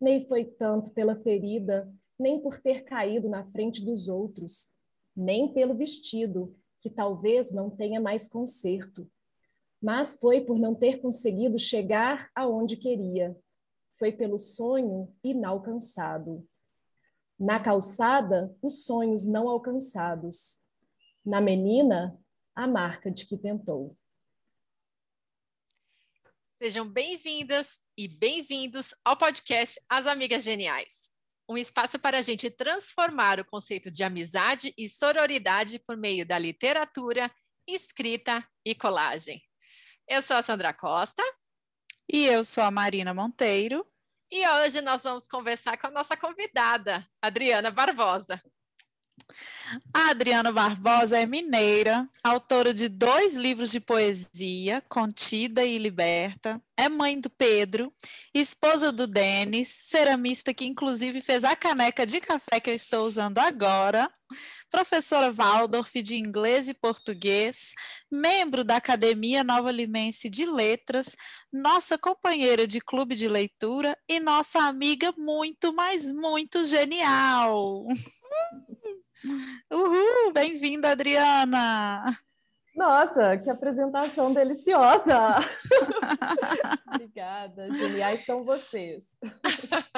nem foi tanto pela ferida, nem por ter caído na frente dos outros, nem pelo vestido, que talvez não tenha mais conserto, mas foi por não ter conseguido chegar aonde queria. Foi pelo sonho inalcançado. Na calçada, os sonhos não alcançados. Na menina, a marca de que tentou. Sejam bem-vindas e bem-vindos ao podcast As Amigas Geniais um espaço para a gente transformar o conceito de amizade e sororidade por meio da literatura, escrita e colagem. Eu sou a Sandra Costa. E eu sou a Marina Monteiro. E hoje nós vamos conversar com a nossa convidada, Adriana Barbosa. A Adriana Barbosa é mineira, autora de dois livros de poesia, Contida e Liberta, é mãe do Pedro, esposa do Denis, ceramista que inclusive fez a caneca de café que eu estou usando agora, professora Waldorf de inglês e português, membro da Academia Nova Limense de Letras, nossa companheira de clube de leitura e nossa amiga muito, mas muito genial. Uhul, bem-vinda, Adriana! Nossa, que apresentação deliciosa! Obrigada, geniais são vocês.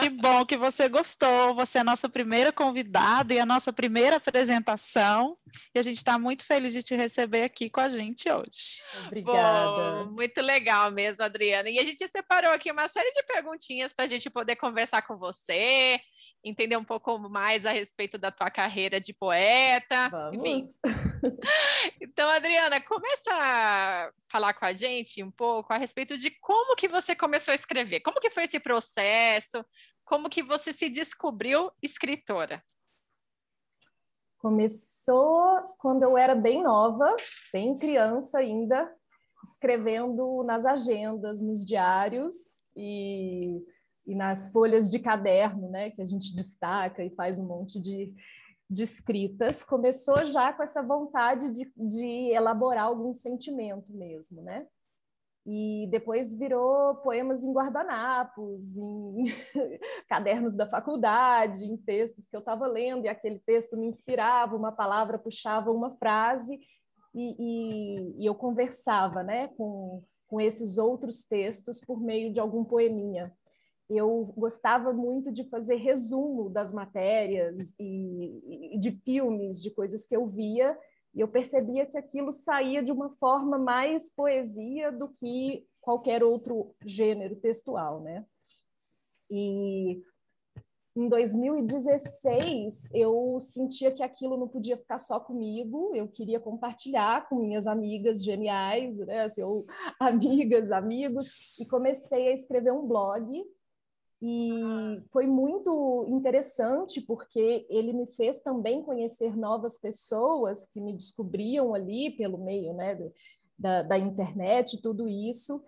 Que bom que você gostou. Você é a nossa primeira convidada e a nossa primeira apresentação. E a gente está muito feliz de te receber aqui com a gente hoje. Obrigada. Bom, muito legal mesmo, Adriana. E a gente separou aqui uma série de perguntinhas para a gente poder conversar com você entender um pouco mais a respeito da tua carreira de poeta. Vamos. Enfim. Então, Adriana, começa a falar com a gente um pouco a respeito de como que você começou a escrever. Como que foi esse processo? Como que você se descobriu escritora? Começou quando eu era bem nova, bem criança ainda, escrevendo nas agendas, nos diários e e nas folhas de caderno, né, que a gente destaca e faz um monte de, de escritas, começou já com essa vontade de, de elaborar algum sentimento mesmo, né? E depois virou poemas em guardanapos, em cadernos da faculdade, em textos que eu estava lendo, e aquele texto me inspirava, uma palavra puxava uma frase, e, e, e eu conversava né, com, com esses outros textos por meio de algum poeminha eu gostava muito de fazer resumo das matérias e, e, de filmes, de coisas que eu via, e eu percebia que aquilo saía de uma forma mais poesia do que qualquer outro gênero textual, né? E em 2016 eu sentia que aquilo não podia ficar só comigo, eu queria compartilhar com minhas amigas geniais, né? Assim, ou amigas, amigos, e comecei a escrever um blog e foi muito interessante porque ele me fez também conhecer novas pessoas que me descobriam ali pelo meio né, da, da internet, tudo isso.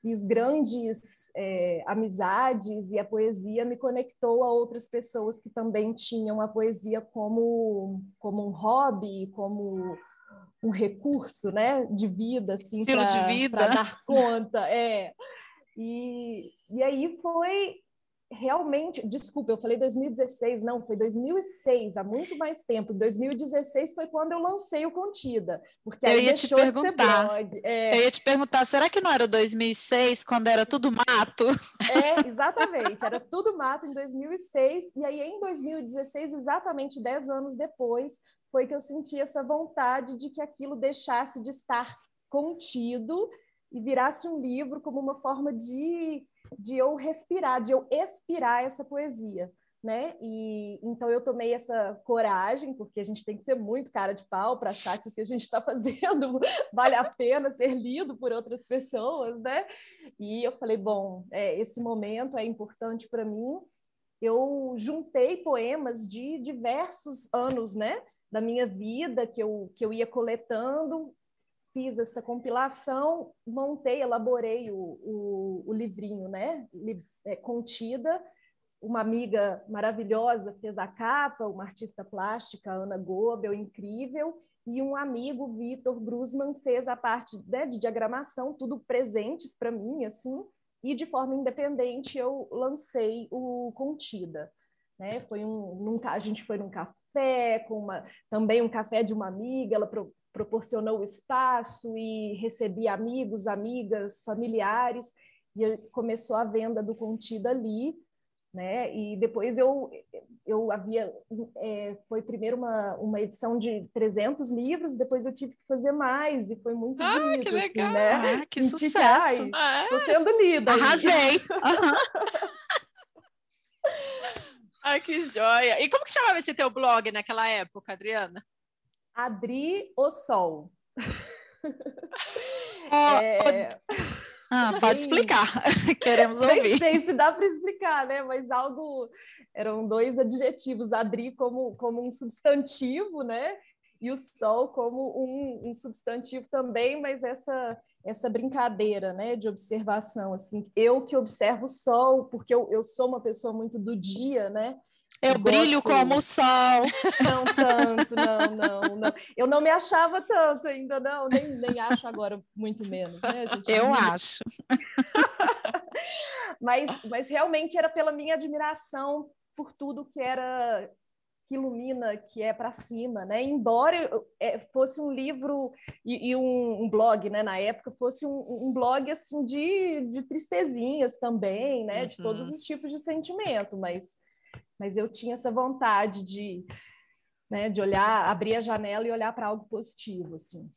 Fiz grandes é, amizades e a poesia me conectou a outras pessoas que também tinham a poesia como, como um hobby, como um recurso né, de vida, assim, para dar conta. É. E, e aí foi realmente, desculpa, eu falei 2016, não, foi 2006, há muito mais tempo. 2016 foi quando eu lancei o Contida, porque eu aí ia te perguntar. É... Eu ia te perguntar, será que não era 2006, quando era tudo mato? É, exatamente, era tudo mato em 2006, e aí em 2016, exatamente 10 anos depois, foi que eu senti essa vontade de que aquilo deixasse de estar contido e virasse um livro como uma forma de de eu respirar, de eu expirar essa poesia. Né? E então eu tomei essa coragem, porque a gente tem que ser muito cara de pau para achar que o que a gente está fazendo vale a pena ser lido por outras pessoas, né? E eu falei, bom, é, esse momento é importante para mim. Eu juntei poemas de diversos anos, né? Da minha vida que eu, que eu ia coletando fiz essa compilação, montei, elaborei o, o, o livrinho, né? É, contida. Uma amiga maravilhosa fez a capa, uma artista plástica, Ana Gobel, incrível, e um amigo, Vitor Grusman, fez a parte né, de diagramação, tudo presentes para mim, assim, e de forma independente eu lancei o Contida. Né? Foi um, num, a gente foi num café, com uma, também um café de uma amiga, ela pro, proporcionou o espaço e recebi amigos, amigas, familiares, e começou a venda do Contida ali, né? E depois eu eu havia é, foi primeiro uma, uma edição de 300 livros, depois eu tive que fazer mais e foi muito ah, bonito, que assim, legal. né? Ah, que Senti sucesso! ai, Ah, Tô sendo lida. Arrasei! Ai, que joia! E como que chamava esse teu blog naquela época, Adriana? Adri o Sol. Ó, É, Ah, pode explicar. Queremos ouvir. sei se dá para explicar, né? Mas algo eram dois adjetivos, Adri como, como um substantivo, né? E o Sol como um, um substantivo também, mas essa essa brincadeira, né, de observação, assim, eu que observo o Sol, porque eu, eu sou uma pessoa muito do dia, né? Eu Gosto- brilho como o sol. Não tanto, não, não, não. Eu não me achava tanto ainda, não, nem, nem acho agora muito menos, né? Gente Eu admira acho. mas, mas realmente era pela minha admiração por tudo que era que ilumina, que é para cima, né? Embora é, fosse um livro e, e um, um blog, né? Na época fosse um, um blog assim de, de tristezinhas também, né? De Uhum. todos os tipos de sentimento, mas mas eu tinha essa vontade de né, de olhar, abrir a janela e olhar para algo positivo, assim.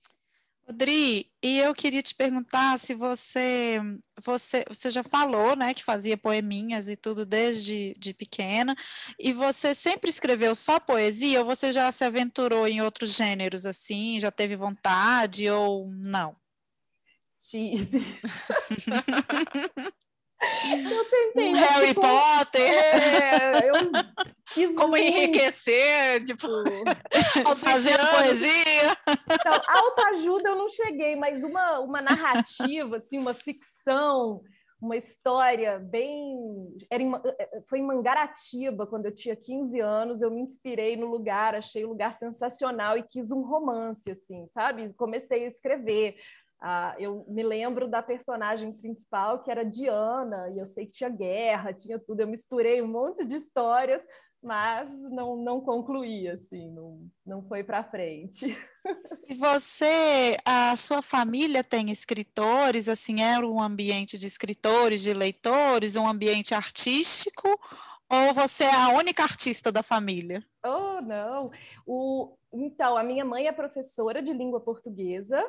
Rodri, e eu queria te perguntar se você, você, você já falou, né, que fazia poeminhas e tudo desde de pequena, e você sempre escreveu só poesia ou você já se aventurou em outros gêneros assim, já teve vontade ou não? Tive. eu tentei. Um mas, Harry tipo, Potter, É, eu quis Como muito. enriquecer, tipo, fazendo autoediando. poesia. Então, autoajuda eu não cheguei, mas uma, uma narrativa, assim, uma ficção, uma história bem. Era em Ma- foi em Mangaratiba, quando eu tinha 15 anos, eu me inspirei no lugar, achei o lugar sensacional e quis um romance, assim, sabe? Comecei a escrever. Ah, eu me lembro da personagem principal, que era Diana, e eu sei que tinha guerra, tinha tudo. Eu misturei um monte de histórias, mas não, não concluí, assim, não, não foi para frente. E você, a sua família tem escritores, assim, era um ambiente de escritores, de leitores, um ambiente artístico, ou você é a única artista da família? Oh, não. O, então, a minha mãe é professora de língua portuguesa,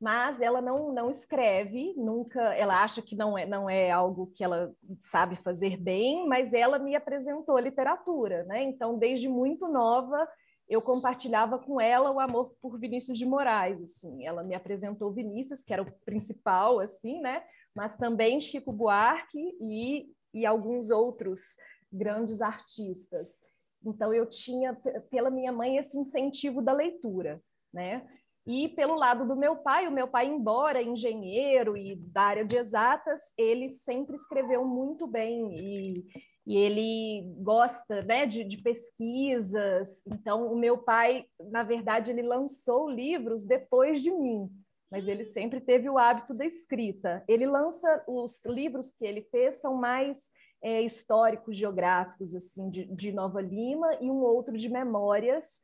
mas ela não, não escreve, nunca, ela acha que não é, não é algo que ela sabe fazer bem, mas ela me apresentou literatura, né? Então, desde muito nova, eu compartilhava com ela o amor por Vinícius de Moraes, assim. Ela me apresentou Vinícius, que era o principal, assim, né? Mas também Chico Buarque e, e alguns outros grandes artistas. Então, eu tinha, pela minha mãe, esse incentivo da leitura, né? E pelo lado do meu pai, o meu pai, embora engenheiro e da área de exatas, ele sempre escreveu muito bem e, e ele gosta né, de, de pesquisas. Então, o meu pai, na verdade, ele lançou livros depois de mim, mas ele sempre teve o hábito da escrita. Ele lança os livros que ele fez são mais é, históricos, geográficos, assim, de, de Nova Lima e um outro de memórias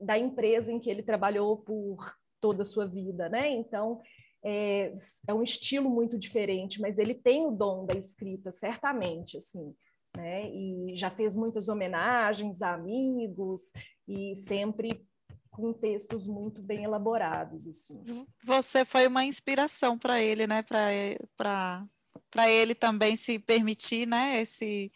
da empresa em que ele trabalhou por toda a sua vida, né? Então é, é, um estilo muito diferente, mas ele tem o dom da escrita, certamente, assim, né? E já fez muitas homenagens a amigos e sempre com textos muito bem elaborados, assim. Você foi uma inspiração para ele, né? Para para ele também se permitir, né? Esse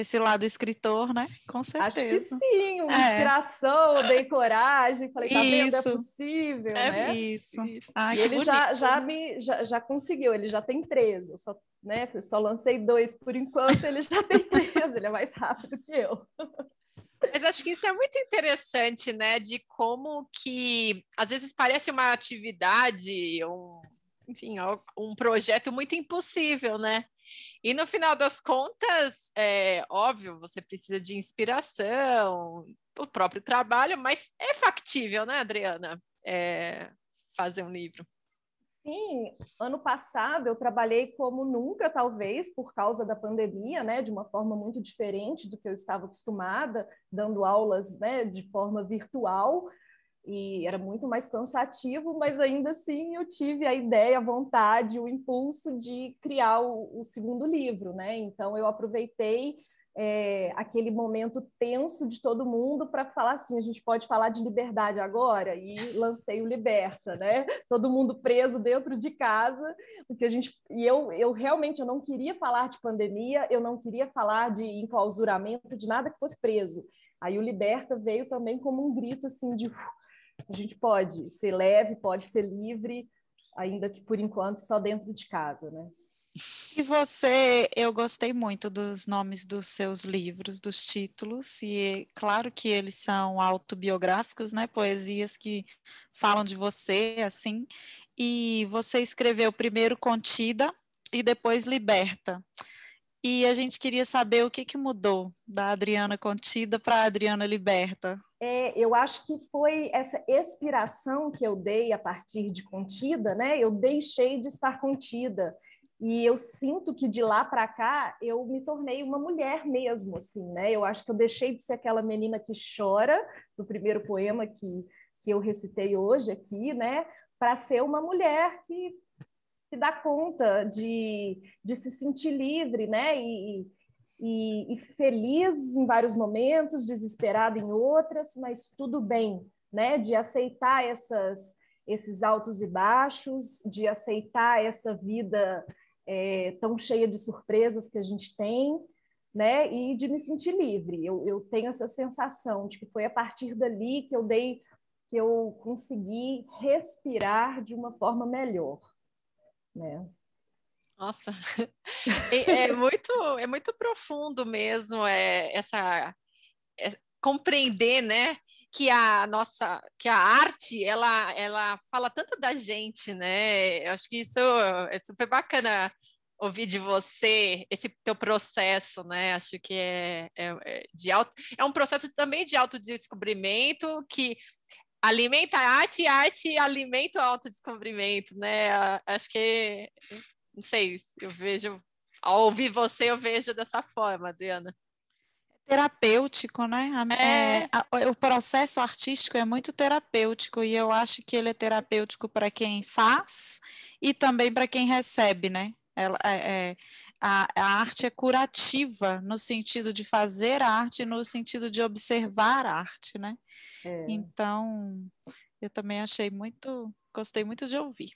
esse lado escritor, né? Com certeza. Acho que sim, uma é. inspiração, eu dei coragem, falei, tá vendo, é possível, é né? Isso. Ai, e ele já, já, me, já, já conseguiu, ele já tem três, eu só, né, eu só lancei dois por enquanto, ele já tem três, ele é mais rápido que eu. Mas acho que isso é muito interessante, né? De como que às vezes parece uma atividade, um, enfim, um projeto muito impossível, né? E no final das contas, é óbvio, você precisa de inspiração, o próprio trabalho, mas é factível, né, Adriana? É, fazer um livro. assim, ano passado eu trabalhei como nunca, talvez, por causa da pandemia, né, de uma forma muito diferente do que eu estava acostumada, dando aulas, né, de forma virtual, e era muito mais cansativo, mas ainda assim eu tive a ideia, a vontade, o impulso de criar o, o segundo livro, né? Então eu aproveitei é, aquele momento tenso de todo mundo para falar assim, a gente pode falar de liberdade agora e lancei o Liberta, né? Todo mundo preso dentro de casa, porque a gente e eu, eu realmente eu não queria falar de pandemia, eu não queria falar de enclausuramento, de nada que fosse preso. Aí o Liberta veio também como um grito assim de a gente pode ser leve, pode ser livre, ainda que por enquanto só dentro de casa, né? E você, eu gostei muito dos nomes dos seus livros, dos títulos, e claro que eles são autobiográficos, né? Poesias que falam de você, assim. E você escreveu primeiro Contida e depois Liberta. E a gente queria saber o que, que mudou da Adriana Contida para a Adriana Liberta. É, eu acho que foi essa expiração que eu dei a partir de Contida, né? Eu deixei de estar contida e eu sinto que de lá para cá eu me tornei uma mulher mesmo, assim, né? Eu acho que eu deixei de ser aquela menina que chora do primeiro poema que, que eu recitei hoje aqui, né? Para ser uma mulher que, que dá conta de, de se sentir livre, né? E, e, e feliz em vários momentos, desesperada em outras, mas tudo bem, né? De aceitar essas esses altos e baixos, de aceitar essa vida é, tão cheia de surpresas que a gente tem, né? E de me sentir livre. Eu, eu tenho essa sensação de que foi a partir dali que eu dei, que eu consegui respirar de uma forma melhor, né? Nossa, é, é, muito, é muito profundo mesmo é, essa é, compreender, né? que a nossa, que a arte, ela, ela fala tanto da gente, né? Eu acho que isso é super bacana ouvir de você esse teu processo, né? Acho que é, é, é de auto, é um processo também de autodescobrimento que alimenta a arte e a arte alimenta o autodescobrimento, né? Acho que, não sei, eu vejo, ao ouvir você, eu vejo dessa forma, Adriana terapêutico, né? É. É, a, o processo artístico é muito terapêutico e eu acho que ele é terapêutico para quem faz e também para quem recebe, né? Ela, é, é, a, a, arte é curativa no sentido de fazer arte, no sentido de observar arte, né? É. Então, eu também achei muito, gostei muito de ouvir.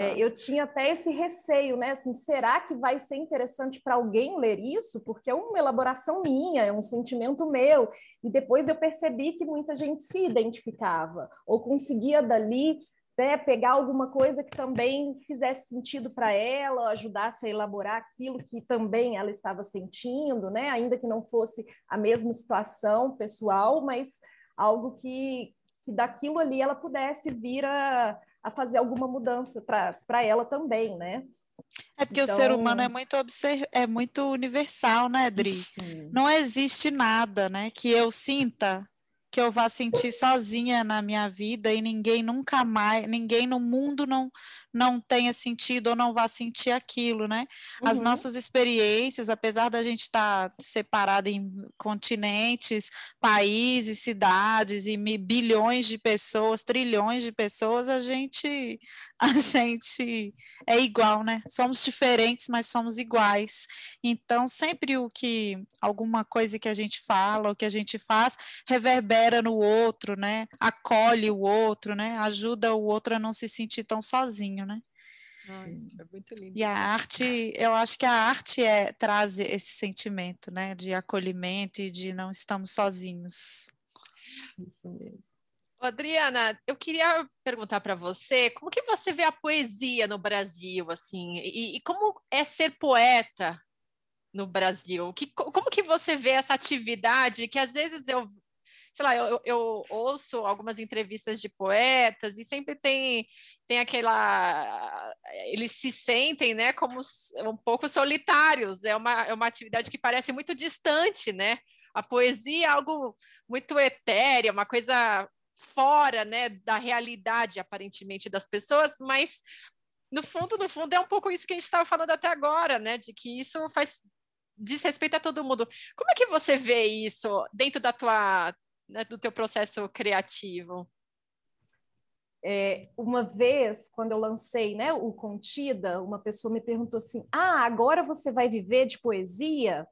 É, eu tinha até esse receio, né? Assim, será que vai ser interessante para alguém ler isso? Porque é uma elaboração minha, é um sentimento meu. E depois eu percebi que muita gente se identificava ou conseguia dali né, pegar alguma coisa que também fizesse sentido para ela, ajudasse a elaborar aquilo que também ela estava sentindo, né? Ainda que não fosse a mesma situação pessoal, mas algo que, que daquilo ali ela pudesse vir a a fazer alguma mudança para ela também, né? É porque então... o ser humano é muito, observ... é muito universal, né, Dri? Não existe nada, né, que eu sinta que eu vá sentir sozinha na minha vida e ninguém nunca mais, ninguém no mundo não não tenha sentido ou não vá sentir aquilo, né? As uhum. nossas experiências, apesar da gente estar tá separada em continentes, países, cidades e bilhões de pessoas, trilhões de pessoas, a gente a gente é igual, né? Somos diferentes, mas somos iguais. Então, sempre o que alguma coisa que a gente fala, o que a gente faz, reverbera no outro, né? Acolhe o outro, né? Ajuda o outro a não se sentir tão sozinho, né? Ai, é muito lindo. E a arte, eu acho que a arte é, traz esse sentimento, né, de acolhimento e de não estamos sozinhos. Isso mesmo. Adriana, eu queria perguntar para você como que você vê a poesia no Brasil, assim, e, e como é ser poeta no Brasil? Que, como que você vê essa atividade que às vezes eu sei lá, eu, eu, ouço algumas entrevistas de poetas e sempre tem, tem aquela. Eles se sentem, né, como um pouco solitários. É uma, é uma atividade que parece muito distante, né? A poesia é algo muito etéreo, uma coisa fora, né, da realidade aparentemente das pessoas, mas no fundo, no fundo, é um pouco isso que a gente estava falando até agora, né? De que isso faz diz respeito a todo mundo. Como é que você vê isso dentro da tua, do teu processo criativo? É, uma vez, quando eu lancei né, o Contida, uma pessoa me perguntou assim: Ah, agora você vai viver de poesia?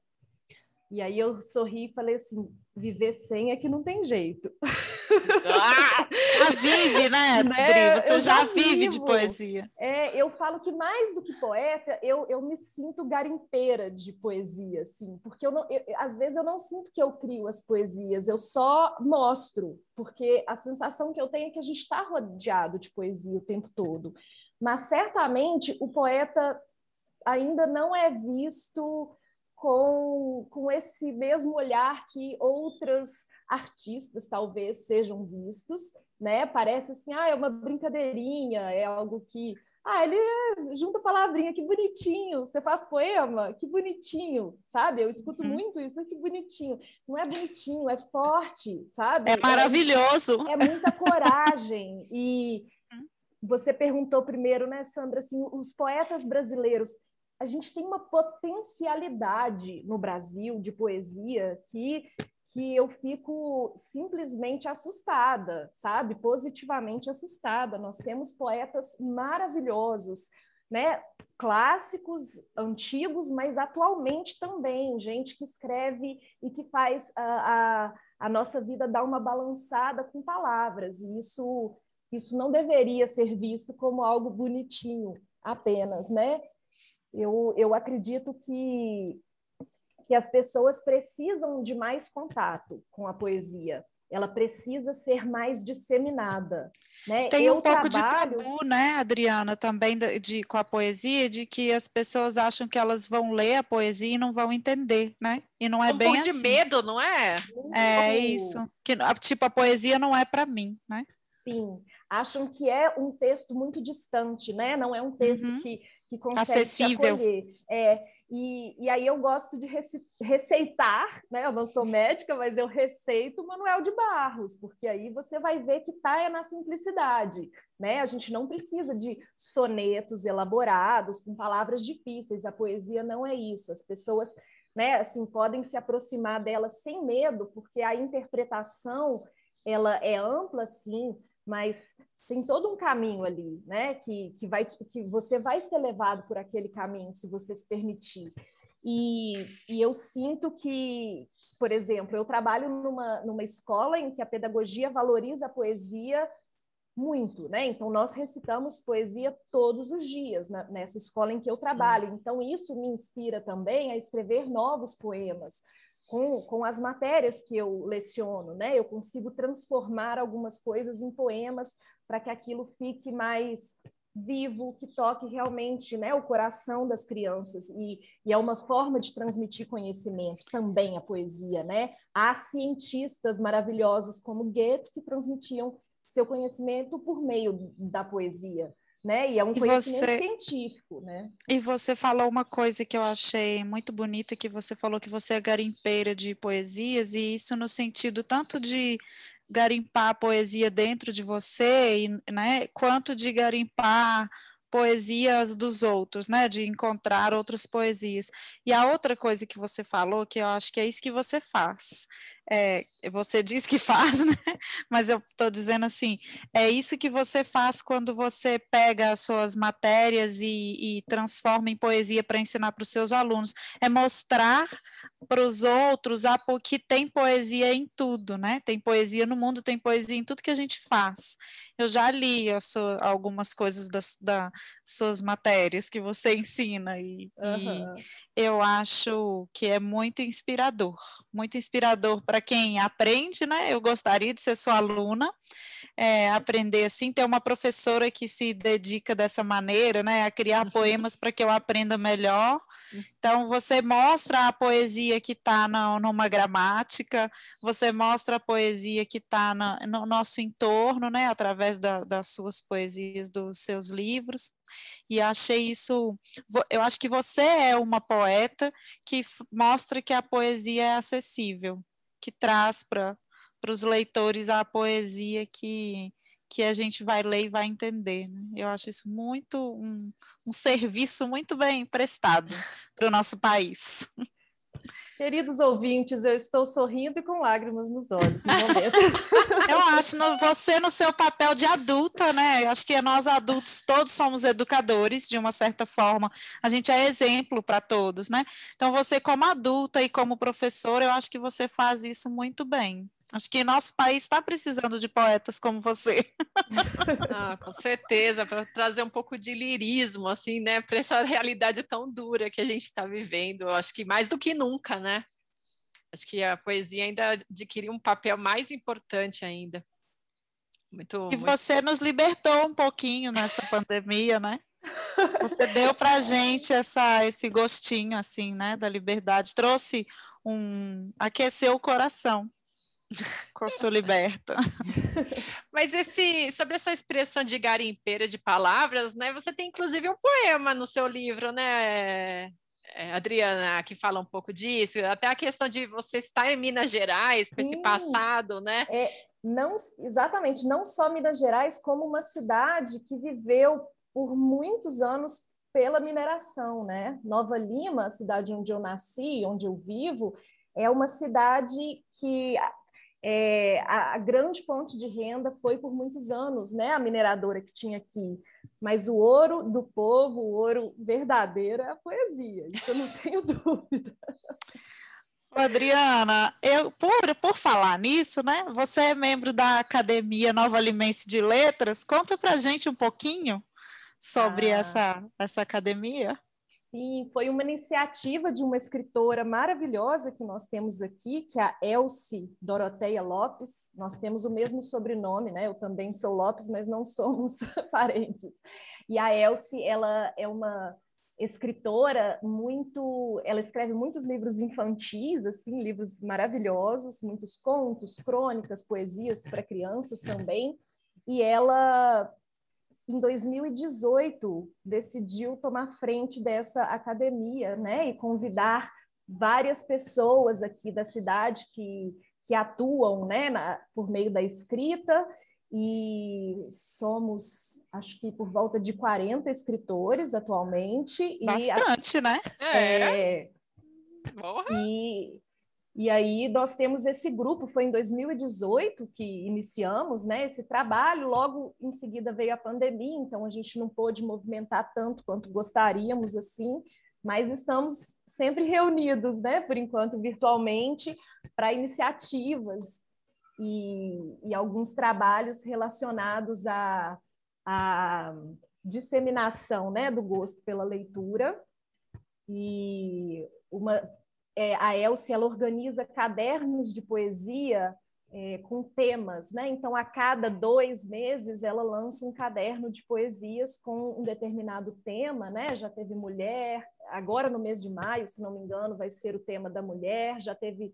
E aí eu sorri e falei assim: viver sem é que não tem jeito. Ah, já vive, né, né? Você já, já vive de poesia. É, eu falo que mais do que poeta, eu, eu me sinto garimpeira de poesia, assim, porque eu não, eu, às vezes eu não sinto que eu crio as poesias, eu só mostro, porque a sensação que eu tenho é que a gente está rodeado de poesia o tempo todo. Mas certamente o poeta ainda não é visto com, com esse mesmo olhar que outras artistas talvez sejam vistos, né? Parece assim, ah, é uma brincadeirinha, é algo que, ah, ele junta palavrinha, que bonitinho. Você faz poema, que bonitinho, sabe? Eu escuto uhum. muito isso, que bonitinho. Não é bonitinho, é forte, sabe? É maravilhoso. É, é muita coragem e uhum. você perguntou primeiro, né, Sandra, assim, os poetas brasileiros a gente tem uma potencialidade no Brasil de poesia que que eu fico simplesmente assustada, sabe? Positivamente assustada. Nós temos poetas maravilhosos, né? Clássicos, antigos, mas atualmente também, gente que escreve e que faz a, a, a nossa vida dar uma balançada com palavras. E isso, isso não deveria ser visto como algo bonitinho apenas, né? Eu, eu acredito que, que as pessoas precisam de mais contato com a poesia. Ela precisa ser mais disseminada. Né? Tem eu um pouco trabalho... de tabu, né, Adriana, também de, de, com a poesia, de que as pessoas acham que elas vão ler a poesia e não vão entender, né? E não é um bem pouco assim. de medo, não é? É isso. Que, tipo, a poesia não é para mim, né? Sim acham que é um texto muito distante, né? Não é um texto uhum. que, que consegue Acessível. acolher. É, e, e aí eu gosto de receitar, né? Eu não sou médica, mas eu receito o Manuel de Barros, porque aí você vai ver que está é na simplicidade, né? A gente não precisa de sonetos elaborados com palavras difíceis. A poesia não é isso. As pessoas, né? Assim, podem se aproximar dela sem medo, porque a interpretação ela é ampla, sim, mas tem todo um caminho ali, né? Que, que, vai, que você vai ser levado por aquele caminho, se você se permitir. E, e eu sinto que, por exemplo, eu trabalho numa, numa escola em que a pedagogia valoriza a poesia muito, né? Então nós recitamos poesia todos os dias na, nessa escola em que eu trabalho. Então isso me inspira também a escrever novos poemas, com, com as matérias que eu leciono, né? Eu consigo transformar algumas coisas em poemas para que aquilo fique mais vivo, que toque realmente né, o coração das crianças. E, e, é uma forma de transmitir conhecimento também a poesia. Né? Há cientistas maravilhosos como Goethe que transmitiam seu conhecimento por meio da poesia né? E é um e conhecimento você, científico, né? E você falou uma coisa que eu achei muito bonita, que você falou que você é garimpeira de poesias, e isso no sentido tanto de garimpar a poesia dentro de você, né, quanto de garimpar poesias dos outros, né? De encontrar outras poesias. E a outra coisa que você falou, que eu acho que é isso que você faz. É, você diz que faz, né? Mas eu estou dizendo assim, é isso que você faz quando você pega as suas matérias e, e transforma em poesia para ensinar para os seus alunos. É mostrar para os outros a, que tem poesia em tudo, né? Tem poesia no mundo, tem poesia em tudo que a gente faz. Eu já li sua, algumas coisas das, das suas matérias que você ensina e, uhum. e eu acho que é muito inspirador, muito inspirador para quem aprende, né? Eu gostaria de ser sua aluna, é, aprender assim, ter uma professora que se dedica dessa maneira, né? A criar poemas para que eu aprenda melhor. Então, você mostra a poesia que está numa gramática, você mostra a poesia que está no nosso entorno, né? Através da, das suas poesias, dos seus livros e achei isso. Eu acho que você é uma poeta que mostra que a poesia é acessível, que traz para os leitores a poesia que, que a gente vai ler e vai entender. Né? Eu acho isso muito um, um serviço muito bem prestado para o nosso país. Queridos ouvintes, eu estou sorrindo e com lágrimas nos olhos no momento. Eu acho, no, você no seu papel de adulta, né? Acho que nós adultos todos somos educadores, de uma certa forma. A gente é exemplo para todos, né? Então, você como adulta e como professora, eu acho que você faz isso muito bem. Acho que nosso país está precisando de poetas como você. Ah, com certeza, para trazer um pouco de lirismo, assim, né, para essa realidade tão dura que a gente está vivendo. Acho que mais do que nunca, né? Acho que a poesia ainda adquiriu um papel mais importante ainda. Muito, e muito... você nos libertou um pouquinho nessa pandemia, né? Você deu para a gente essa, esse gostinho, assim, né, da liberdade. Trouxe um... aqueceu o coração. Coçou liberta. Mas esse, sobre essa expressão de garimpeira de palavras, né? Você tem inclusive um poema no seu livro, né, é, Adriana, que fala um pouco disso, até a questão de você estar em Minas Gerais, com Sim. esse passado, né? É, não, exatamente, não só Minas Gerais, como uma cidade que viveu por muitos anos pela mineração, né? Nova Lima, a cidade onde eu nasci, onde eu vivo, é uma cidade que é, a, a, grande fonte de renda foi por muitos anos, né, a mineradora que tinha aqui. Mas o ouro do povo, o ouro verdadeiro é a poesia, isso eu não tenho dúvida. Adriana, eu, por, por falar nisso, né? Você é membro da Academia Nova Alimense de Letras. Conta para gente um pouquinho sobre ah. essa, essa academia. Sim, foi uma iniciativa de uma escritora maravilhosa que nós temos aqui, que é a Elsie Doroteia Lopes. Nós temos o mesmo sobrenome, né? Eu também sou Lopes, mas não somos parentes. E a Elsie, ela é uma escritora muito, ela escreve muitos livros infantis, assim, livros maravilhosos, muitos contos, crônicas, poesias para crianças também. E ela em 2018 decidiu tomar frente dessa academia, né, e convidar várias pessoas aqui da cidade que, que atuam, né, na, por meio da escrita e somos, acho que por volta de 40 escritores atualmente. Bastante, e, né? É. é e, e aí nós temos esse grupo, foi em 2018 que iniciamos né, esse trabalho, logo em seguida veio a pandemia, então a gente não pôde movimentar tanto quanto gostaríamos assim, mas estamos sempre reunidos, né, por enquanto virtualmente, para iniciativas e, e, alguns trabalhos relacionados à, à disseminação né, do gosto pela leitura. E uma é, a Elsie ela organiza cadernos de poesia é, com temas, né? Então, a cada dois meses ela lança um caderno de poesias com um determinado tema, né? Já teve mulher, agora no mês de maio, se não me engano, vai ser o tema da mulher, já teve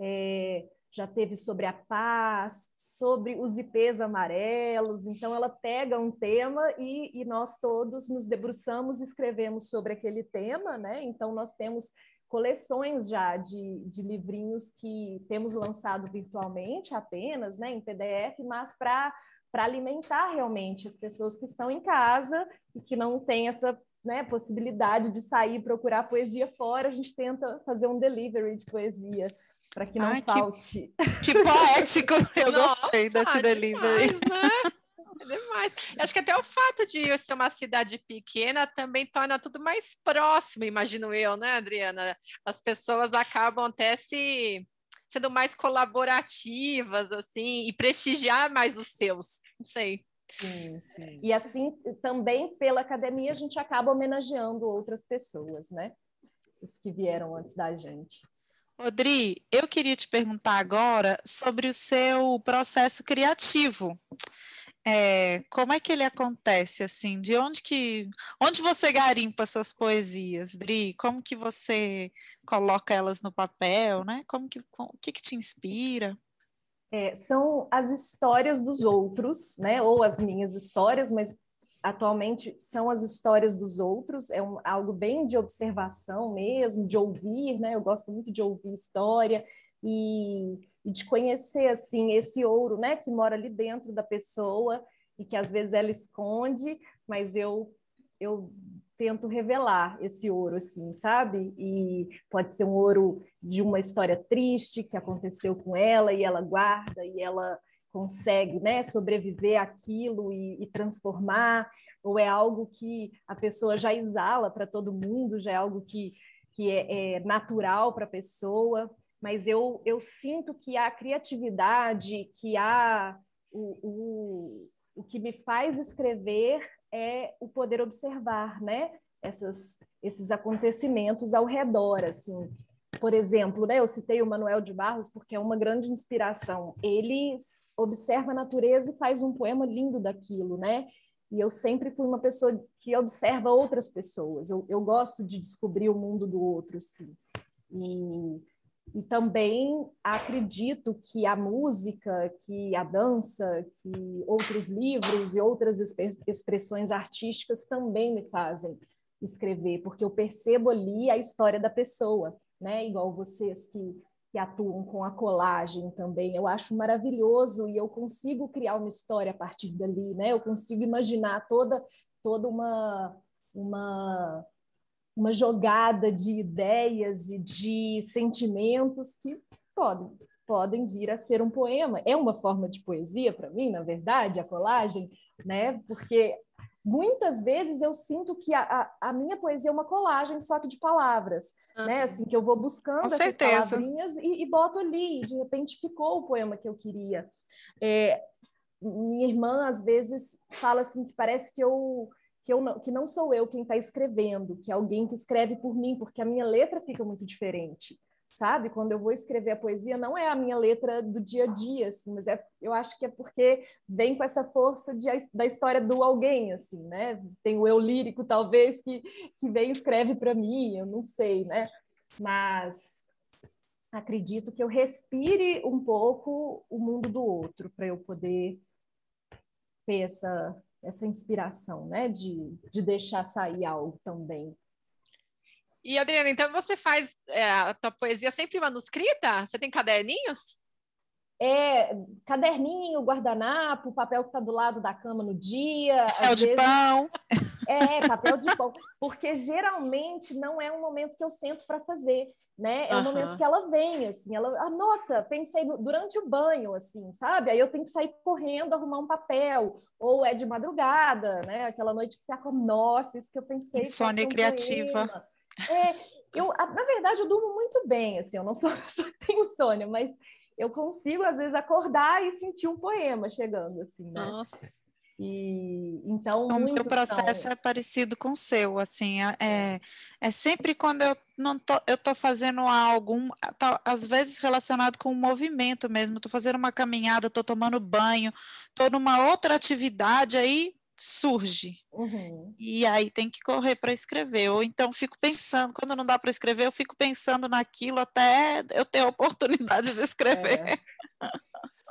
é, já teve sobre a paz, sobre os ipês amarelos. Então, ela pega um tema e, e nós todos nos debruçamos escrevemos sobre aquele tema, né? Então, nós temos coleções já de, de livrinhos que temos lançado virtualmente apenas, né, em PDF, mas para para alimentar realmente as pessoas que estão em casa e que não têm essa né, possibilidade de sair procurar poesia fora, a gente tenta fazer um delivery de poesia para que não Ai, falte. Que, que poético! Eu Nossa, gostei desse delivery. Demais, né? Demais. Acho que até o fato de ser uma cidade pequena também torna tudo mais próximo, imagino eu, né, Adriana? As pessoas acabam até se sendo mais colaborativas, assim, e prestigiar mais os seus. Não sei. Sim, sim. E assim, também pela academia, a gente acaba homenageando outras pessoas, né? Os que vieram antes da gente. Rodri, eu queria te perguntar agora sobre o seu processo criativo. É, como é que ele acontece assim? De onde que, onde você garimpa suas poesias, Dri? Como que você coloca elas no papel, né? Como que, o que, que te inspira? É, são as histórias dos outros, né? Ou as minhas histórias, mas atualmente são as histórias dos outros. É um, algo bem de observação mesmo, de ouvir, né? Eu gosto muito de ouvir história e, e de conhecer assim esse ouro, né, que mora ali dentro da pessoa e que às vezes ela esconde, mas eu eu tento revelar esse ouro, assim, sabe? E pode ser um ouro de uma história triste que aconteceu com ela e ela guarda e ela consegue, né, sobreviver àquilo e, e transformar, ou é algo que a pessoa já exala para todo mundo, já é algo que, que é, é natural para a pessoa, mas eu, eu sinto que a criatividade, que há o, o, o que me faz escrever é o poder observar, né? Essas, esses acontecimentos ao redor, assim. Por exemplo, né, eu citei o Manuel de Barros porque é uma grande inspiração. Ele observa a natureza e faz um poema lindo daquilo, né? E eu sempre fui uma pessoa que observa outras pessoas. Eu, eu gosto de descobrir o mundo do outro, assim. E e também acredito que a música, que a dança, que outros livros e outras expressões artísticas também me fazem escrever, porque eu percebo ali a história da pessoa, né? Igual vocês que, que atuam com a colagem também. Eu acho maravilhoso e eu consigo criar uma história a partir dali, né? Eu consigo imaginar toda toda uma uma uma jogada de ideias e de sentimentos que podem, podem vir a ser um poema. É uma forma de poesia para mim, na verdade, a colagem, né? Porque muitas vezes eu sinto que a, a, a, minha poesia é uma colagem só que de palavras, uhum. né? Assim, que eu vou buscando Com essas certeza. palavrinhas e, e, boto ali, e de repente ficou o poema que eu queria. É, minha irmã, às vezes, fala assim que parece que eu que, eu não, que não sou eu quem está escrevendo, que é alguém que escreve por mim, porque a minha letra fica muito diferente, sabe? Quando eu vou escrever a poesia, não é a minha letra do dia a dia, assim, mas é, eu acho que é porque vem com essa força de, da história do alguém, assim, né? Tem o eu lírico, talvez, que, que vem e escreve para mim, eu não sei, né? Mas acredito que eu respire um pouco o mundo do outro para eu poder ter essa essa inspiração, né, de, de deixar sair algo também. E Adriana, então você faz é, a tua poesia sempre manuscrita? Você tem caderninhos? É caderninho, guardanapo, papel que está do lado da cama no dia. Papel de vezes... pão. É, papel de pão. Porque geralmente não é um momento que eu sento para fazer né? É o momento que ela vem, assim, ela, ah, nossa, pensei durante o banho, assim, sabe? Aí eu tenho que sair correndo, arrumar um papel, ou é de madrugada, né? Aquela noite que você acorda, nossa, isso que eu pensei. Insônia criativa. É, eu, na verdade, eu durmo muito bem, assim, eu não sou uma pessoa que tem insônia, mas eu consigo, às vezes, acordar e sentir um poema chegando, assim, né? Nossa. E então o meu processo são... é parecido com o seu, assim, é, é, é sempre quando eu não tô, eu tô fazendo algo, tá, às vezes relacionado com o movimento mesmo, tô fazendo uma caminhada, tô tomando banho, tô numa outra atividade, aí surge. Uhum. E aí tem que correr para escrever. Ou então fico pensando, quando não dá para escrever, eu fico pensando naquilo até eu ter a oportunidade de escrever. É.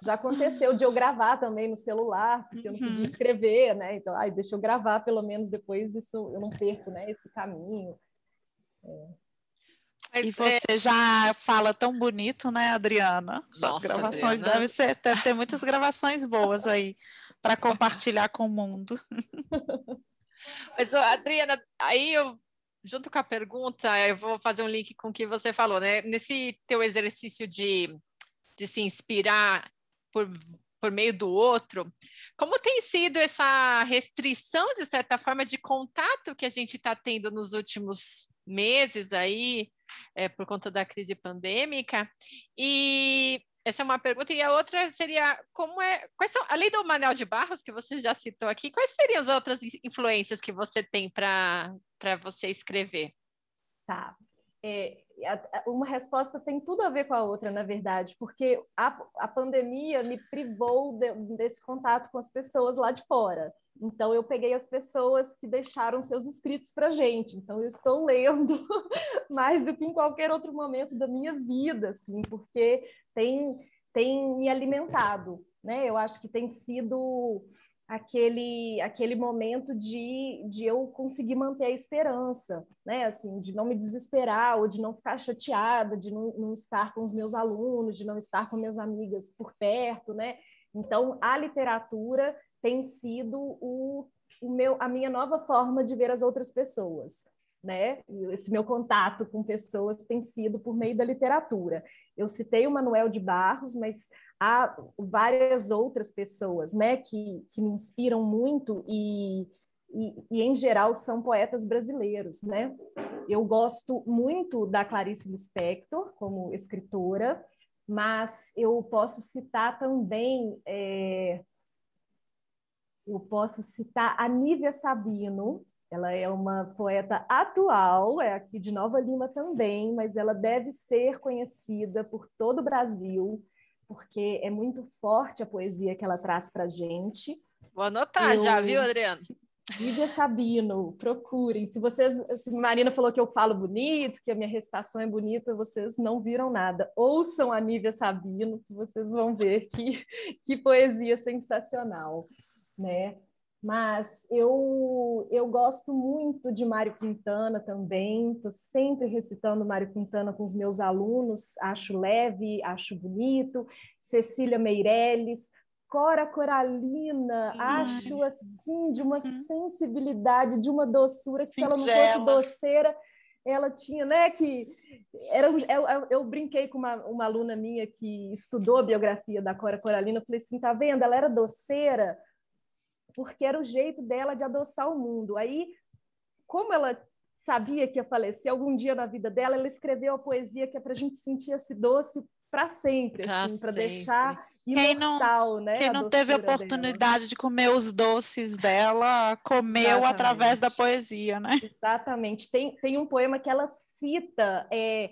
Já aconteceu de eu gravar também no celular, porque eu não podia uhum. escrever, né? Então, ai, deixa eu gravar, pelo menos depois isso eu não perco, né? Esse caminho. É. E você é... já fala tão bonito, né, Adriana? Nossa, gravações Adriana. deve ser, deve ter muitas gravações boas aí para compartilhar com o mundo. Mas, Adriana, aí eu junto com a pergunta, eu vou fazer um link com o que você falou, né? Nesse teu exercício de, de se inspirar por, por meio do outro. Como tem sido essa restrição, de certa forma, de contato que a gente está tendo nos últimos meses aí, é, por conta da crise pandêmica? E essa é uma pergunta, e a outra seria como é, quais são, além do Manel de Barros, que você já citou aqui, quais seriam as outras influências que você tem para você escrever? Tá. É, uma resposta tem tudo a ver com a outra, na verdade, porque a, a pandemia me privou de, desse contato com as pessoas lá de fora. Então, eu peguei as pessoas que deixaram seus escritos para gente. Então, eu estou lendo mais do que em qualquer outro momento da minha vida, assim, porque tem, tem me alimentado. Né? Eu acho que tem sido aquele aquele momento de, de eu conseguir manter a esperança, né? Assim, de não me desesperar ou de não ficar chateada, de não, não estar com os meus alunos, de não estar com minhas amigas por perto, né? Então, a literatura tem sido o, o meu, a minha nova forma de ver as outras pessoas. Né? Esse meu contato com pessoas tem sido por meio da literatura. Eu citei o Manuel de Barros, mas há várias outras pessoas né, que, que me inspiram muito e, e, e, em geral, são poetas brasileiros. Né? Eu gosto muito da Clarice Lispector como escritora, mas eu posso citar também... É, eu posso citar a Nívia Sabino, ela é uma poeta atual, é aqui de Nova Lima também, mas ela deve ser conhecida por todo o Brasil porque é muito forte a poesia que ela traz para a gente. Vou anotar eu... já, viu, Adriano? Lívia Sabino, procurem. Se vocês, se Marina falou que eu falo bonito, que a minha recitação é bonita, vocês não viram nada. Ouçam a Nívia Sabino, que vocês vão ver que, que poesia sensacional, né? Mas eu, eu gosto muito de Mário Quintana também, estou sempre recitando Mário Quintana com os meus alunos, acho leve, acho bonito. Cecília Meirelles, Cora Coralina, uhum. acho assim, de uma uhum. sensibilidade, de uma doçura, que se ela não fosse doceira, ela tinha, né, que era, eu, eu, brinquei com uma, uma aluna minha que estudou a biografia da Cora Coralina, eu falei assim, tá vendo, ela era doceira, porque era o jeito dela de adoçar o mundo. Aí, como ela sabia que ia falecer algum dia na vida dela, ela escreveu a poesia que é para a gente sentir esse doce para sempre, assim, para deixar imortal, quem né? Quem não teve a oportunidade dela. de comer os doces dela, comeu Exatamente. através da poesia, né? Exatamente. Tem, tem um poema que ela cita, é,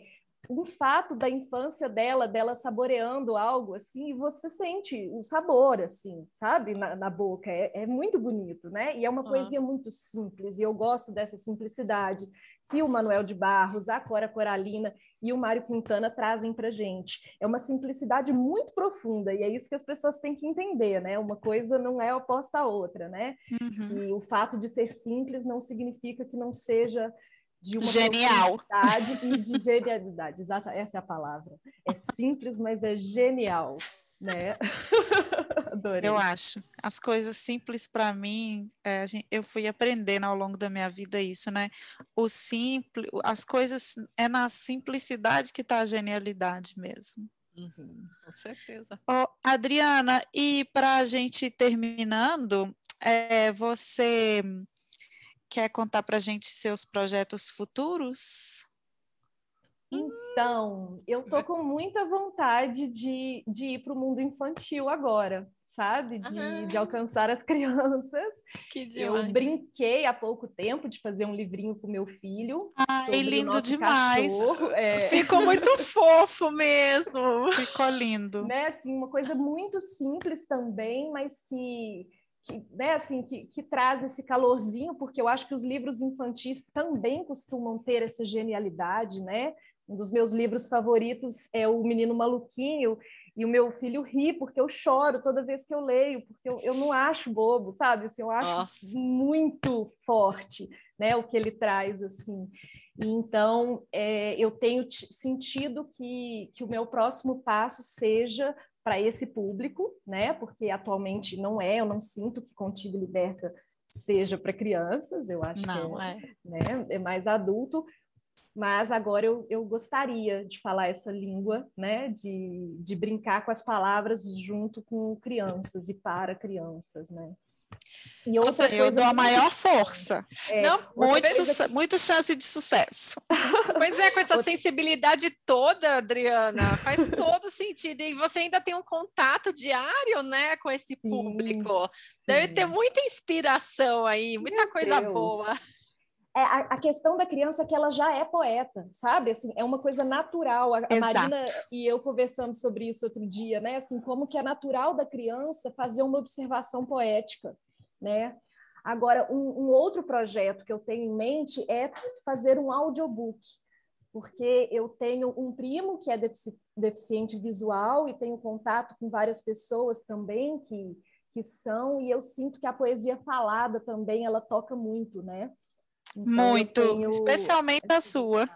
um fato da infância dela, dela saboreando algo assim, e você sente o sabor, assim, sabe, na, na boca. É, é, muito bonito, né? E é uma uhum. poesia muito simples, e eu gosto dessa simplicidade que o Manuel de Barros, a Cora Coralina e o Mário Quintana trazem para gente. É uma simplicidade muito profunda, e é isso que as pessoas têm que entender, né? Uma coisa não é oposta à outra, né? Uhum. E o fato de ser simples não significa que não seja de uma genial e de genialidade. Exata, essa é a palavra. É simples, mas é genial, né? Adorei. Eu acho. As coisas simples para mim, é, gente, eu fui aprendendo ao longo da minha vida isso, né? O simples, as coisas é na simplicidade que está a genialidade mesmo. Uhum, com certeza. Oh, Adriana, e para a gente terminando, é, você Quer contar para a gente seus projetos futuros? Então, eu tô com muita vontade de, de ir para o mundo infantil agora, sabe? De, de alcançar as crianças. Que demais. Eu brinquei há pouco tempo de fazer um livrinho com meu filho. Ai, lindo demais. É... Ficou muito fofo mesmo. Ficou lindo. Né? Assim, uma coisa muito simples também, mas que que, né, assim, que, que traz esse calorzinho, porque eu acho que os livros infantis também costumam ter essa genialidade, né? Um dos meus livros favoritos é O Menino Maluquinho, e o meu filho ri porque eu choro toda vez que eu leio, porque eu, eu não acho bobo, sabe? Assim, eu acho Nossa. muito forte né, o que ele traz. assim. Então, é, eu tenho sentido que, que o meu próximo passo seja para esse público, né? Porque atualmente não é, eu não sinto que Contigo Liberta seja para crianças, eu acho não, que é, é. Né? é mais adulto, mas agora eu, eu gostaria de falar essa língua, né? De, de brincar com as palavras junto com crianças e para crianças, né? E outra Nossa, eu dou a maior força. É, Não, muito, que... muito chance de sucesso. Pois é, com essa sensibilidade toda, Adriana, faz todo sentido. E você ainda tem um contato diário, né, com esse público. Sim, Deve sim. ter muita inspiração aí, muita Meu coisa Deus. boa. É, a, a, questão da criança é que ela já é poeta, sabe? Assim, é uma coisa natural. A, a Marina e eu conversamos sobre isso outro dia, né? Assim, como que é natural da criança fazer uma observação poética né? Agora, um, um, outro projeto que eu tenho em mente é fazer um audiobook, porque eu tenho um primo que é defici deficiente visual e tenho contato com várias pessoas também que, que são, e eu sinto que a poesia falada também, ela toca muito, né? Então, muito, tenho... especialmente a sua.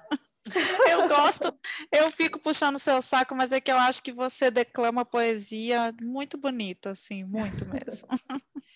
Eu gosto, eu fico puxando seu saco, mas é que eu acho que você declama poesia muito bonita, assim, muito mesmo.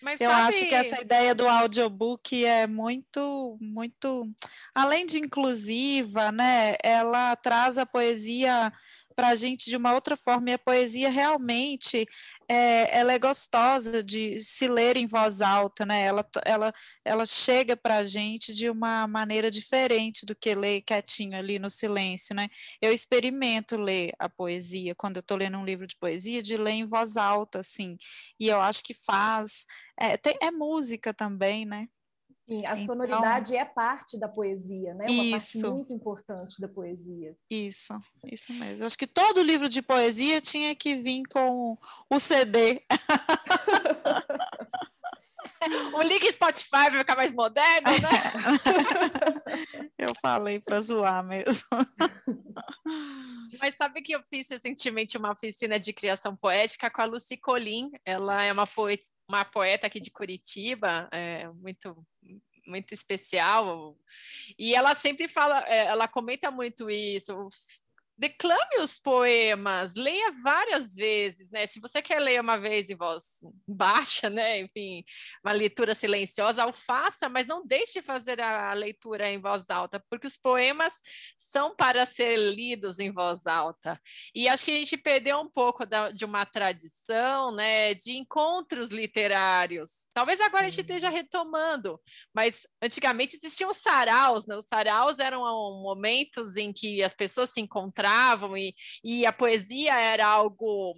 Mas eu sabe... acho que essa ideia do audiobook é muito, muito, além de inclusiva, né? Ela traz a poesia para a gente de uma outra forma, e a poesia realmente é, ela é gostosa de se ler em voz alta, né? Ela, ela, ela chega para a gente de uma maneira diferente do que ler quietinho ali no silêncio, né? Eu experimento ler a poesia, quando eu estou lendo um livro de poesia, de ler em voz alta, assim, e eu acho que faz. É, tem, é música também, né? Sim, a então, sonoridade é parte da poesia, né? Uma isso, parte muito importante da poesia. Isso, isso mesmo. Acho que todo livro de poesia tinha que vir com o CD. o link Spotify vai ficar mais moderno, né? eu falei para zoar mesmo. Mas sabe que eu fiz recentemente uma oficina de criação poética com a Lucy Colim. Ela é uma poeta, uma poeta aqui de Curitiba, é, muito muito especial. E ela sempre fala, é, ela comenta muito isso declame os poemas, leia várias vezes, né? Se você quer ler uma vez em voz baixa, né? Enfim, uma leitura silenciosa, o faça, mas não deixe de fazer a leitura em voz alta, porque os poemas são para ser lidos em voz alta. E acho que a gente perdeu um pouco da, de uma tradição, né? De encontros literários Talvez agora a gente esteja retomando, mas antigamente existiam saraus, né? Os saraus eram momentos em que as pessoas se encontravam e, e a poesia era algo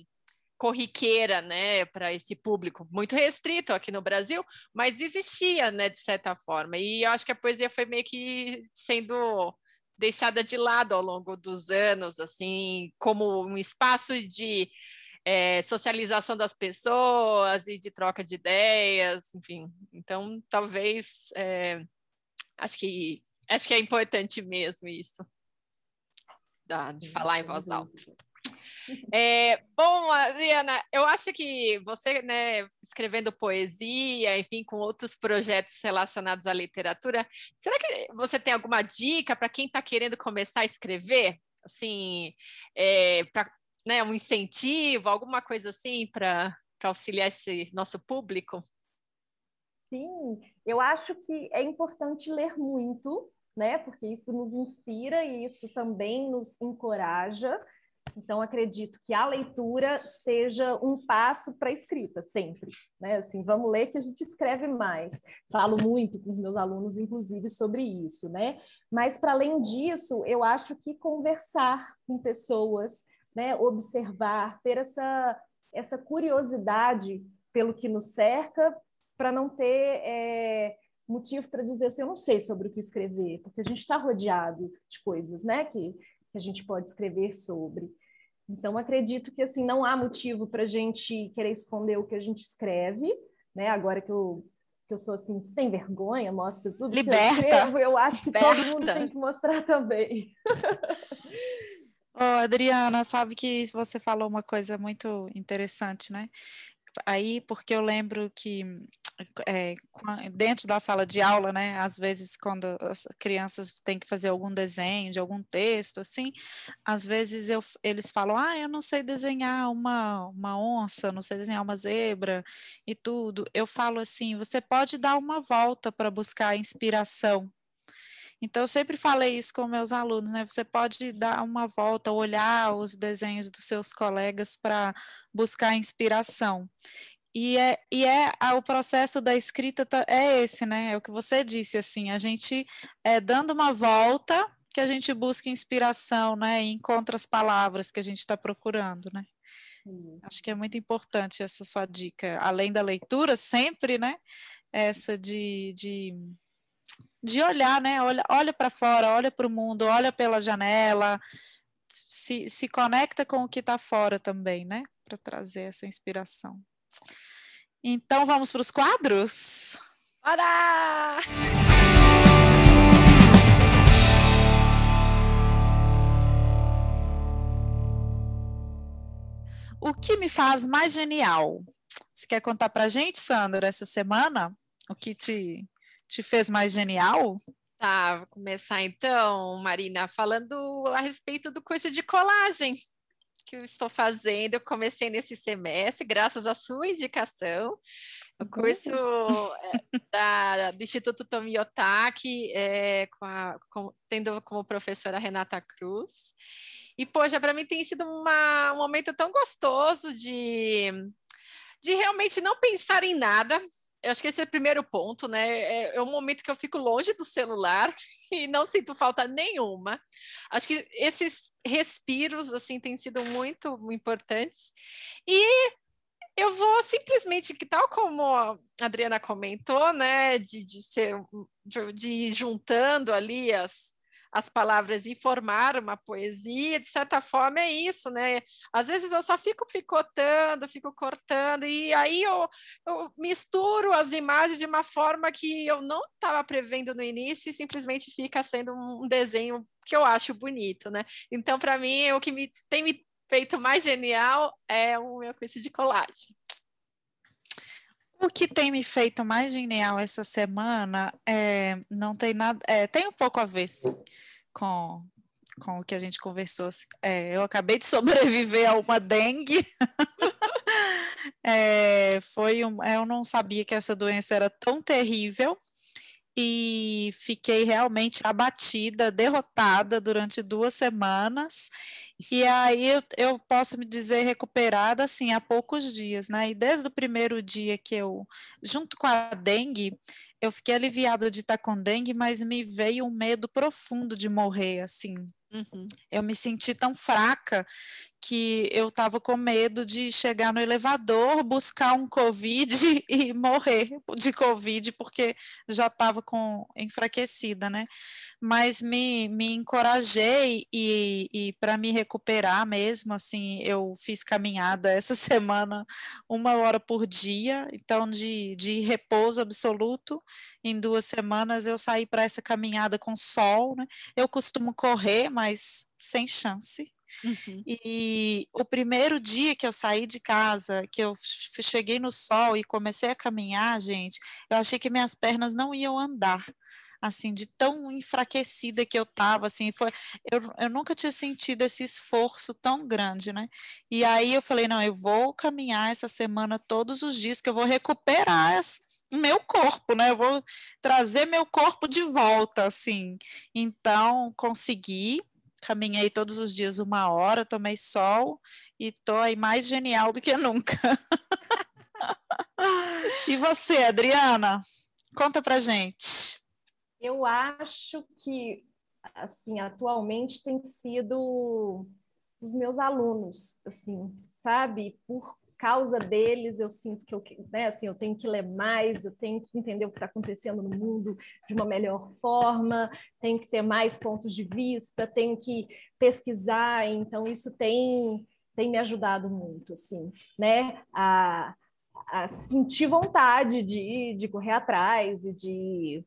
corriqueira, né, para esse público, muito restrito aqui no Brasil, mas existia, né, de certa forma. E eu acho que a poesia foi meio que sendo deixada de lado ao longo dos anos, assim, como um espaço de é, socialização das pessoas e de troca de ideias, enfim. Então, talvez, é, acho que acho que é importante mesmo isso, da, de falar em voz alta. É, bom, Adriana, eu acho que você, né, escrevendo poesia, enfim, com outros projetos relacionados à literatura, será que você tem alguma dica para quem está querendo começar a escrever? Assim, é, para né, um incentivo, alguma coisa assim para auxiliar esse nosso público? Sim, eu acho que é importante ler muito, né? Porque isso nos inspira e isso também nos encoraja. Então, acredito que a leitura seja um passo para a escrita, sempre. Né? Assim, vamos ler que a gente escreve mais. Falo muito com os meus alunos, inclusive, sobre isso. Né? Mas, para além disso, eu acho que conversar com pessoas, né, observar, ter essa, essa curiosidade pelo que nos cerca, para não ter é, motivo para dizer assim, eu não sei sobre o que escrever, porque a gente está rodeado de coisas né, que, que a gente pode escrever sobre. Então, acredito que assim não há motivo para a gente querer esconder o que a gente escreve, né? Agora que eu, que eu sou assim, sem vergonha, mostro tudo Liberta. que eu escrevo, eu acho que Liberta. todo mundo tem que mostrar também. Adriana, sabe que você falou uma coisa muito interessante, né? Aí, porque eu lembro que é, dentro da sala de aula, né, às vezes quando as crianças têm que fazer algum desenho de algum texto, assim, às vezes eu, eles falam, ah, eu não sei desenhar uma, uma onça, não sei desenhar uma zebra e tudo. Eu falo assim, você pode dar uma volta para buscar inspiração então, eu sempre falei isso com meus alunos, né? Você pode dar uma volta, olhar os desenhos dos seus colegas para buscar inspiração. E é, e é o processo da escrita é esse, né? É o que você disse, assim, a gente é dando uma volta que a gente busca inspiração, né? E encontra as palavras que a gente está procurando, né? Acho que é muito importante essa sua dica, além da leitura, sempre, né? Essa de, de de olhar, né? Olha, olha para fora, olha para o mundo, olha pela janela, se, se conecta com o que está fora também, né? Para trazer essa inspiração. Então vamos para os quadros? Bora! O que me faz mais genial? Você quer contar para a gente, Sandra, essa semana? O que te, te fez mais genial? Tá, vou começar então, Marina, falando a respeito do curso de colagem que eu estou fazendo. Eu comecei nesse semestre, graças à sua indicação. O curso é, da, do Instituto Tomiotaki, é, com a, com, tendo como professora Renata Cruz. E, poxa, para mim tem sido uma, um momento tão gostoso de, de realmente não pensar em nada, eu acho que esse é o primeiro ponto, né? É, é um momento que eu fico longe do celular e não sinto falta nenhuma. Acho que esses respiros, assim, têm sido muito importantes. E eu vou simplesmente, que tal como a Adriana comentou, né, de, de ser, de, de ir juntando ali as, as palavras e formar uma poesia, de certa forma é isso, né? Às vezes eu só fico picotando, fico cortando, e aí eu, eu misturo as imagens de uma forma que eu não estava prevendo no início e simplesmente fica sendo um desenho que eu acho bonito, né? Então, para mim, o que me, tem me feito mais genial é o meu curso de colagem. O que tem me feito mais genial essa semana é, não tem nada, é, tem um pouco a ver sim, com, com o que a gente conversou. É, eu acabei de sobreviver a uma dengue. é, foi um, eu não sabia que essa doença era tão terrível e fiquei realmente abatida, derrotada durante duas semanas. E aí eu, eu, posso me dizer recuperada assim há poucos dias, né? E desde o primeiro dia que eu, junto com a dengue, eu fiquei aliviada de estar com dengue, mas me veio um medo profundo de morrer, assim. Uhum. Eu me senti tão fraca que eu estava com medo de chegar no elevador, buscar um Covid e morrer de Covid, porque já estava enfraquecida, né? Mas me, me encorajei e, e para me recuperar mesmo, assim, eu fiz caminhada essa semana uma hora por dia, então de, de repouso absoluto. Em duas semanas eu saí para essa caminhada com sol, né? Eu costumo correr, mas sem chance. Uhum. E o primeiro dia que eu saí de casa, que eu cheguei no sol e comecei a caminhar, gente, eu achei que minhas pernas não iam andar assim, de tão enfraquecida que eu estava, assim, foi, eu, eu nunca tinha sentido esse esforço tão grande, né? E aí eu falei, não, eu vou caminhar essa semana todos os dias, que eu vou recuperar essa, meu corpo, né? Eu vou trazer meu corpo de volta, assim. Então, consegui, caminhei todos os dias uma hora, tomei sol e estou aí mais genial do que nunca. e você, Adriana? Conta pra gente. Eu acho que, assim, atualmente tem sido os meus alunos, assim, sabe? Por causa deles, eu sinto que eu, né, assim, eu tenho que ler mais, eu tenho que entender o que está acontecendo no mundo de uma melhor forma, tenho que ter mais pontos de vista, tenho que pesquisar, então isso tem, tem me ajudado muito, assim, né, a, a sentir vontade de, de correr atrás e de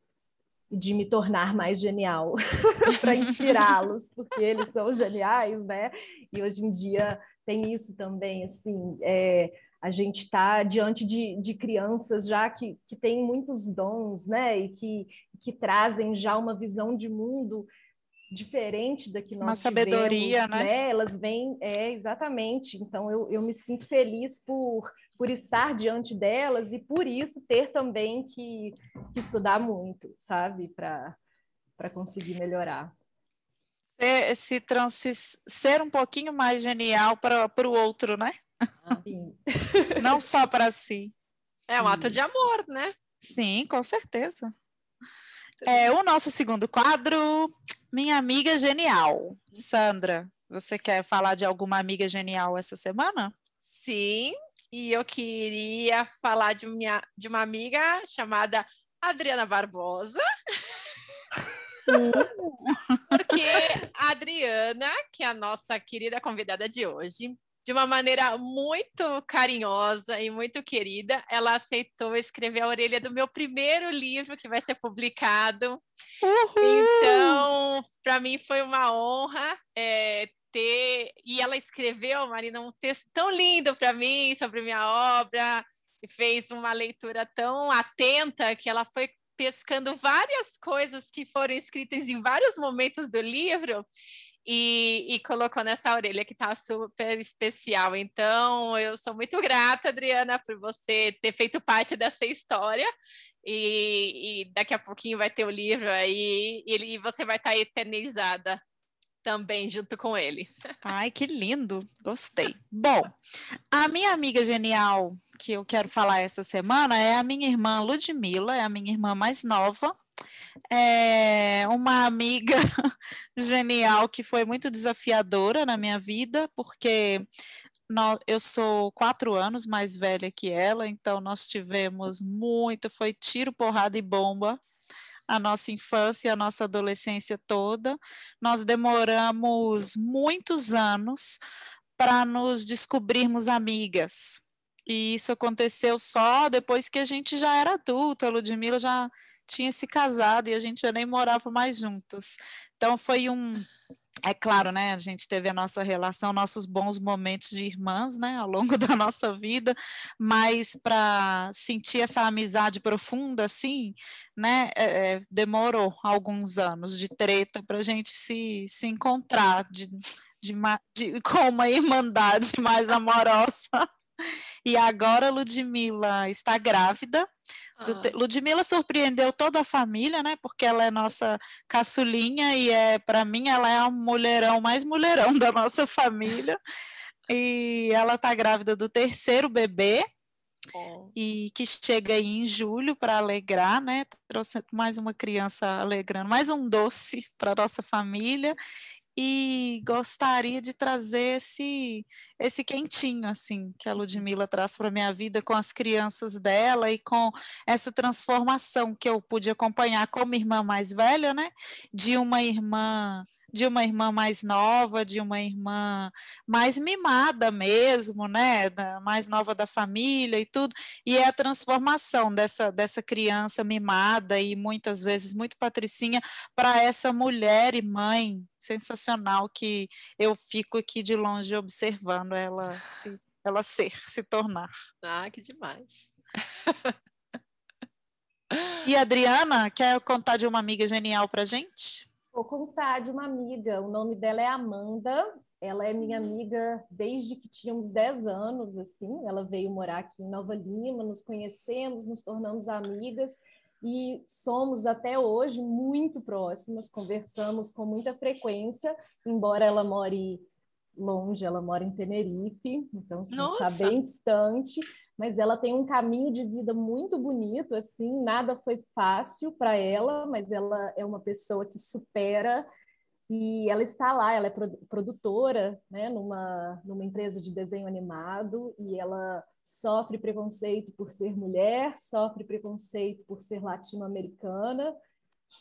de me tornar mais genial para inspirá-los, porque eles são geniais, né? E hoje em dia tem isso também, assim, é, a gente está diante de, de crianças já que, que têm muitos dons, né, e que, que trazem já uma visão de mundo diferente da que nós uma sabedoria, tivemos, né? né? Elas vêm, é, exatamente. Então, eu, eu me sinto feliz por, por estar diante delas e por isso ter também que, que estudar muito, sabe, para conseguir melhorar ser, se trans, ser um pouquinho mais genial para o outro, né? Sim. Não só para si. É um ato de amor, né? Sim, com certeza. É o nosso segundo quadro, Minha Amiga Genial. Sandra, você quer falar de alguma amiga genial essa semana? Sim, e eu queria falar de, minha, de uma amiga chamada Adriana Barbosa. Porque a Adriana, que é a nossa querida convidada de hoje, de uma maneira muito carinhosa e muito querida, ela aceitou escrever a orelha do meu primeiro livro que vai ser publicado. Uhul! Então, para mim foi uma honra é, ter. E ela escreveu, Marina, um texto tão lindo para mim sobre minha obra. fez uma leitura tão atenta que ela foi pescando várias coisas que foram escritas em vários momentos do livro e, e colocou nessa orelha que está super especial. Então, eu sou muito grata, Adriana, por você ter feito parte dessa história. E, e daqui a pouquinho vai ter o livro aí, e, e você vai estar tá eternizada também junto com ele. Ai, que lindo, gostei. Bom, a minha amiga genial que eu quero falar essa semana é a minha irmã Ludmilla, é a minha irmã mais nova. É uma amiga genial que foi muito desafiadora na minha vida, porque eu sou quatro anos mais velha que ela, então nós tivemos muito, foi tiro, porrada e bomba a nossa infância, a nossa adolescência toda. Nós demoramos muitos anos para nos descobrirmos amigas. E isso aconteceu só depois que a gente já era adulta. A Ludmilla já tinha se casado e a gente já nem morava mais juntas. Então foi um é claro, né? A gente teve a nossa relação, nossos bons momentos de irmãs, né, ao longo da nossa vida, mas para sentir essa amizade profunda, assim, né, é, é demorou alguns anos de treta para a gente se, se encontrar de, de, de, com uma irmandade mais amorosa. E agora Ludmilla está grávida. Ah. Ludmilla surpreendeu toda a família, né? Porque ela é nossa caçulinha e é, para mim, ela é a mulherão mais mulherão da nossa família. E ela está grávida do terceiro bebê. Oh. E que chega aí em julho para alegrar, né? Trouxe mais uma criança alegrando, mais um doce para nossa família e gostaria de trazer esse esse quentinho assim que a Ludmilla traz para minha vida com as crianças dela e com essa transformação que eu pude acompanhar como irmã mais velha, né, de uma irmã de uma irmã mais nova, de uma irmã mais mimada mesmo, né, da, mais nova da família e tudo, e é a transformação dessa, dessa criança mimada e muitas vezes muito patricinha para essa mulher e mãe sensacional que eu fico aqui de longe observando ela se ela ser, se tornar. Ah, que demais. E Adriana, quer contar de uma amiga genial para gente? Vou contar de uma amiga, o nome dela é Amanda, ela é minha amiga desde que tínhamos 10 anos, assim, ela veio morar aqui em Nova Lima, nos conhecemos, nos tornamos amigas e somos até hoje muito próximas, conversamos com muita frequência, embora ela more longe, ela mora em Tenerife, então assim, está bem distante, mas ela tem um caminho de vida muito bonito, assim, nada foi fácil para ela, mas ela é uma pessoa que supera e ela está lá, ela é produtora, né, numa, numa empresa de desenho animado e ela sofre preconceito por ser mulher, sofre preconceito por ser latino-americana,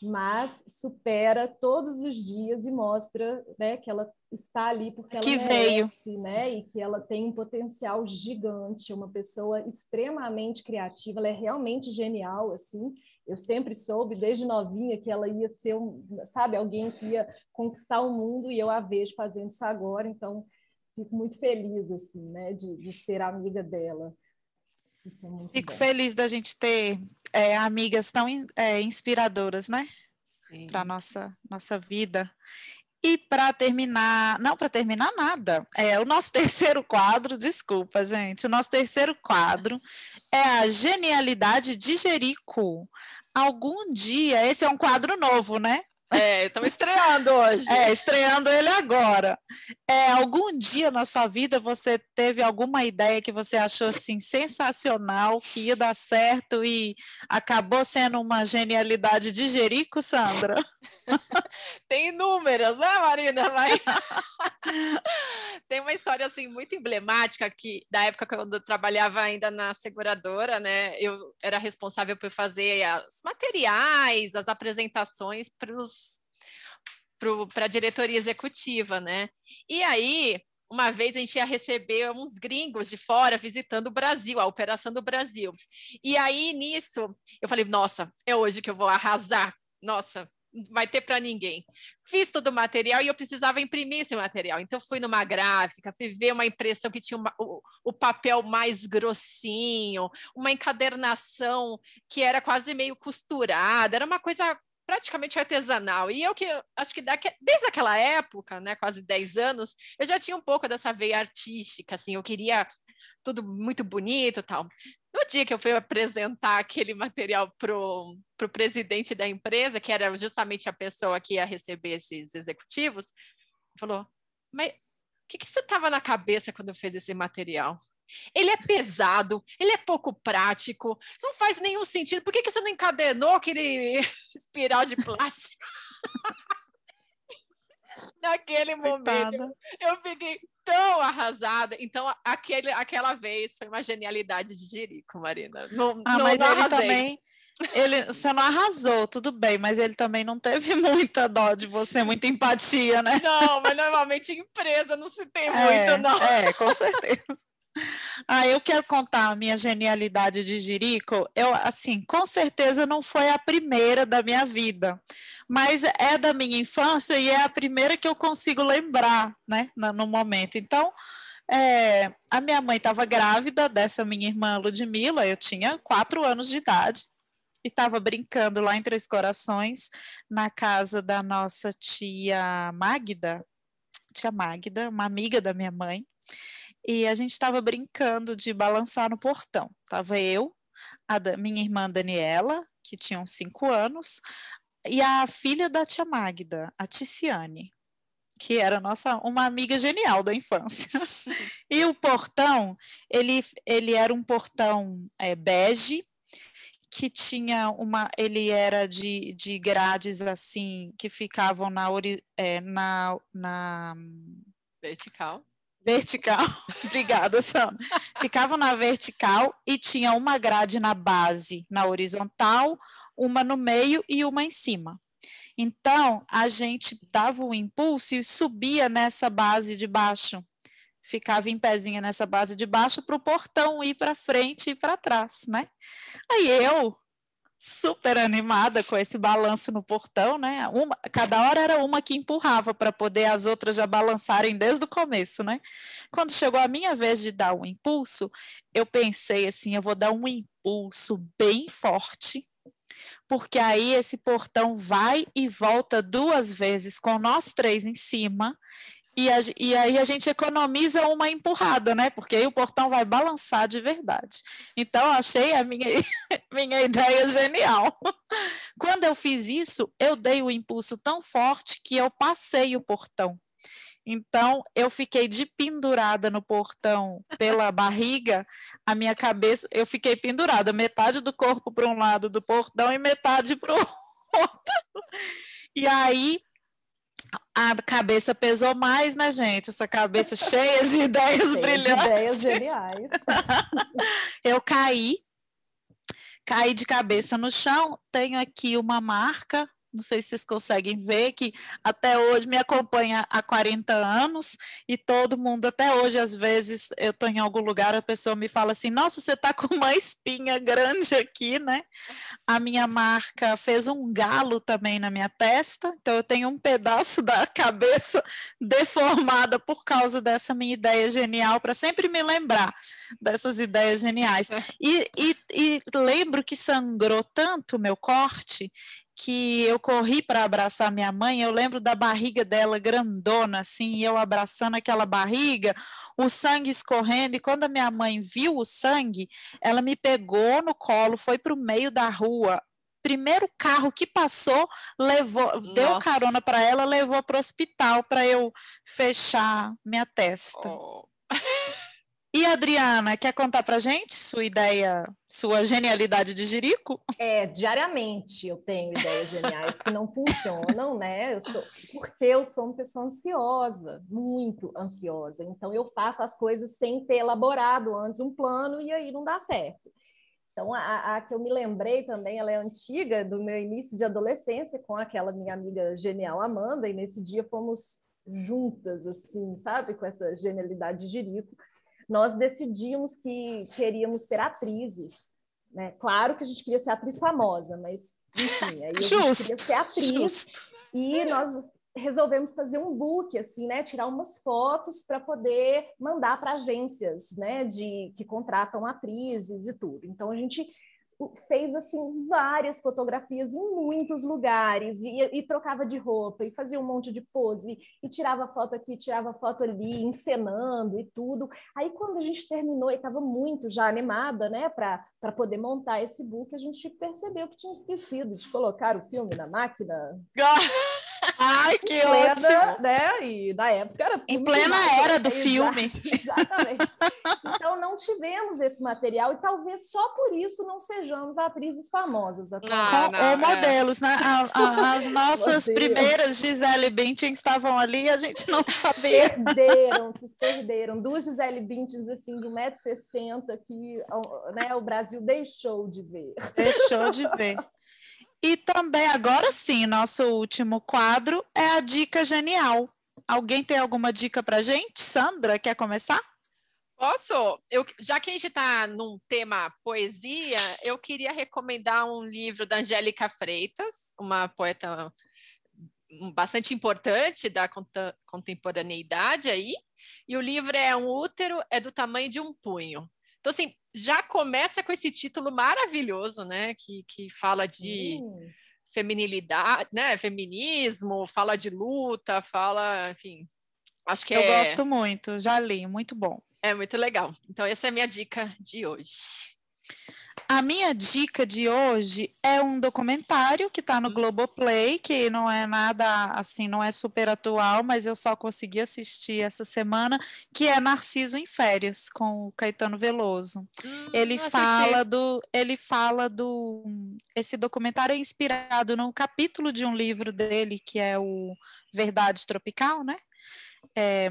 mas supera todos os dias e mostra né, que ela está ali porque ela que merece, veio. né? E que ela tem um potencial gigante, uma pessoa extremamente criativa, ela é realmente genial, assim. Eu sempre soube, desde novinha, que ela ia ser, um, sabe, alguém que ia conquistar o mundo e eu a vejo fazendo isso agora, então fico muito feliz, assim, né, de, de ser amiga dela. É Fico bom. feliz da gente ter é, amigas tão é, inspiradoras, né? Para nossa nossa vida. E para terminar, não para terminar nada, é o nosso terceiro quadro, desculpa, gente. O nosso terceiro quadro é a genialidade de Jerico. Algum dia, esse é um quadro novo, né? É, estamos estreando hoje. É, estreando ele agora. É, algum dia na sua vida você teve alguma ideia que você achou assim sensacional, que ia dar certo e acabou sendo uma genialidade de Jerico, Sandra? Tem inúmeras, né, Marina? Mas tem uma história assim muito emblemática que da época quando eu trabalhava ainda na seguradora, né? Eu era responsável por fazer os materiais, as apresentações para os para a diretoria executiva, né? E aí, uma vez a gente ia receber uns gringos de fora visitando o Brasil, a operação do Brasil. E aí, nisso, eu falei, nossa, é hoje que eu vou arrasar. Nossa, vai ter para ninguém. Fiz todo o material e eu precisava imprimir esse material. Então, fui numa gráfica, fui ver uma impressão que tinha uma, o, o, papel mais grossinho, uma encadernação que era quase meio costurada, era uma coisa praticamente artesanal. E eu que acho que daqui, desde aquela época, né, quase 10 anos, eu já tinha um pouco dessa veia artística, assim, eu queria tudo muito bonito e tal. No dia que eu fui apresentar aquele material para o presidente da empresa, que era justamente a pessoa que ia receber esses executivos, falou: Mas o que, que você estava na cabeça quando fez esse material? Ele é pesado, ele é pouco prático, não faz nenhum sentido. Por que, que você não encadenou aquele espiral de plástico? Naquele momento, eu fiquei tão arrasada. Então, aquele, aquela vez foi uma genialidade de Jerico, Marina. Não, ah, não, mas não ele também. Ele, você não arrasou, tudo bem, mas ele também não teve muita dó de você, muita empatia, né? Não, mas normalmente empresa não se tem é, muito, não. É, com certeza. Ah, eu quero contar a minha genialidade de Jerico. Eu, assim, com certeza não foi a primeira da minha vida, mas é da minha infância e é a primeira que eu consigo lembrar, né, no momento. Então, é, a minha mãe estava grávida dessa minha irmã Ludmilla, eu tinha quatro anos de idade e estava brincando lá em Três Corações, na casa da nossa tia Magda, tia Magda, uma amiga da minha mãe e a gente estava brincando de balançar no portão. Tava eu, a da, minha irmã Daniela, que tinha uns cinco anos, e a filha da tia Magda, a Ticiane, que era nossa uma amiga genial da infância. e o portão, ele, ele era um portão é, bege, que tinha uma, ele era de, de grades assim, que ficavam na, é, na, na vertical vertical. Obrigada, Sandra. Ficavam na vertical e tinha uma grade na base, na horizontal, uma no meio e uma em cima. Então, a gente dava o impulso e subia nessa base de baixo. Ficava em pezinha nessa base de baixo para o portão ir para frente e para trás, né? Aí eu, super animada com esse balanço no portão, né? Uma, cada hora era uma que empurrava para poder as outras já balançarem desde o começo, né? Quando chegou a minha vez de dar um impulso, eu pensei assim, eu vou dar um impulso bem forte, porque aí esse portão vai e volta duas vezes com nós três em cima e, a, e, aí a gente economiza uma empurrada, né? Porque aí o portão vai balançar de verdade. Então, achei a minha, minha ideia genial. Quando eu fiz isso, eu dei o impulso tão forte que eu passei o portão. Então, eu fiquei de pendurada no portão pela barriga, a minha cabeça, eu fiquei pendurada, metade do corpo para um lado do portão e metade para o outro. E aí, a cabeça pesou mais, né, gente? Essa cabeça cheia de ideias cheia brilhantes. De ideias geniais. Eu caí, caí de cabeça no chão. Tenho aqui uma marca não sei se vocês conseguem ver, que até hoje me acompanha há 40 anos e todo mundo, até hoje, às vezes, eu estou em algum lugar, a pessoa me fala assim: Nossa, você está com uma espinha grande aqui, né? A minha marca fez um galo também na minha testa, então eu tenho um pedaço da cabeça deformada por causa dessa minha ideia genial, para sempre me lembrar dessas ideias geniais. E, e, e lembro que sangrou tanto o meu corte que eu corri para abraçar minha mãe, eu lembro da barriga dela grandona, assim, e eu abraçando aquela barriga, o sangue escorrendo, e quando a minha mãe viu o sangue, ela me pegou no colo, foi para o meio da rua. Primeiro carro que passou, levou, Nossa. deu carona para ela, levou para o hospital para eu fechar minha testa. Oh. E Adriana, quer contar para gente sua ideia, sua genialidade de jirico? É, diariamente eu tenho ideias geniais que não funcionam, né? Eu sou, porque eu sou uma pessoa ansiosa, muito ansiosa. Então eu faço as coisas sem ter elaborado antes um plano e aí não dá certo. Então a, a que eu me lembrei também, ela é antiga, do meu início de adolescência com aquela minha amiga genial Amanda, e nesse dia fomos juntas, assim, sabe? Com essa genialidade de jirico nós decidimos que queríamos ser atrizes. Né? Claro que a gente queria ser atriz famosa, mas enfim, aí a gente queria ser atriz. Justo. E nós resolvemos fazer um book, assim, né? Tirar umas fotos para poder mandar para agências, né? De que contratam atrizes e tudo. Então a gente fez assim várias fotografias em muitos lugares e, e, trocava de roupa e fazia um monte de pose e tirava foto aqui, tirava foto ali, encenando e tudo. Aí quando a gente terminou e estava muito já animada, né, para poder montar esse book, a gente percebeu que tinha esquecido de colocar o filme na máquina. Ai, que plena, ótimo! Né? E na época era. Em plena era do filme. Exatamente. então não tivemos esse material e talvez só por isso não sejamos atrizes famosas. Ah, não, ou é. modelos, né? as nossas primeiras Gisele Bündchen estavam ali e a gente não sabia. Perderam, se perderam. Duas Gisele Bündchen assim, de 1,60m que né, o Brasil deixou de ver. Deixou de ver. E também, agora sim, nosso último quadro é a dica genial. Alguém tem alguma dica para gente? Sandra, quer começar? Posso? Eu, já que a gente está num tema poesia, eu queria recomendar um livro da Angélica Freitas, uma poeta bastante importante da contemporaneidade aí. E o livro é Um Útero é do tamanho de um punho. Então, assim, já começa com esse título maravilhoso, né? Que, que fala de hum. feminilidade, né? Feminismo, fala de luta, fala, enfim. Acho que Eu é... gosto muito, já li, muito bom. É muito legal. Então, essa é a minha dica de hoje. A minha dica de hoje é um documentário que está no hum. Globoplay, que não é nada assim, não é super atual, mas eu só consegui assistir essa semana, que é Narciso em Férias, com o Caetano Veloso. Hum, ele fala do. Ele fala do. Esse documentário é inspirado num capítulo de um livro dele, que é o Verdade Tropical, né? É,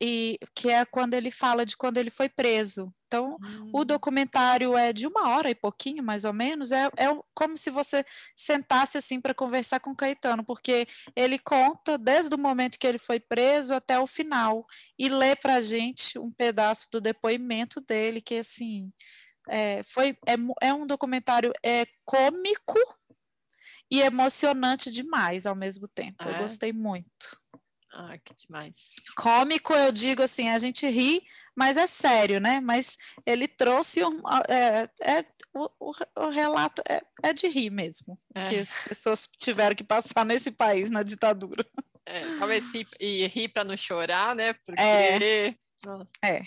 e que é quando ele fala de quando ele foi preso. Então, hum. o documentário é de uma hora e pouquinho, mais ou menos. É, é como se você sentasse assim para conversar com Caetano, porque ele conta desde o momento que ele foi preso até o final e lê para a gente um pedaço do depoimento dele, que assim é, foi é, é um documentário é cômico e emocionante demais ao mesmo tempo. É? Eu gostei muito. Ah, que demais. Cômico, eu digo assim, a gente ri, mas é sério, né? Mas ele trouxe um. É, é o, o, o, relato é, é de rir mesmo, é. que as pessoas tiveram que passar nesse país na ditadura. É, talvez rir, e rir para não chorar, né? Porque. É. é.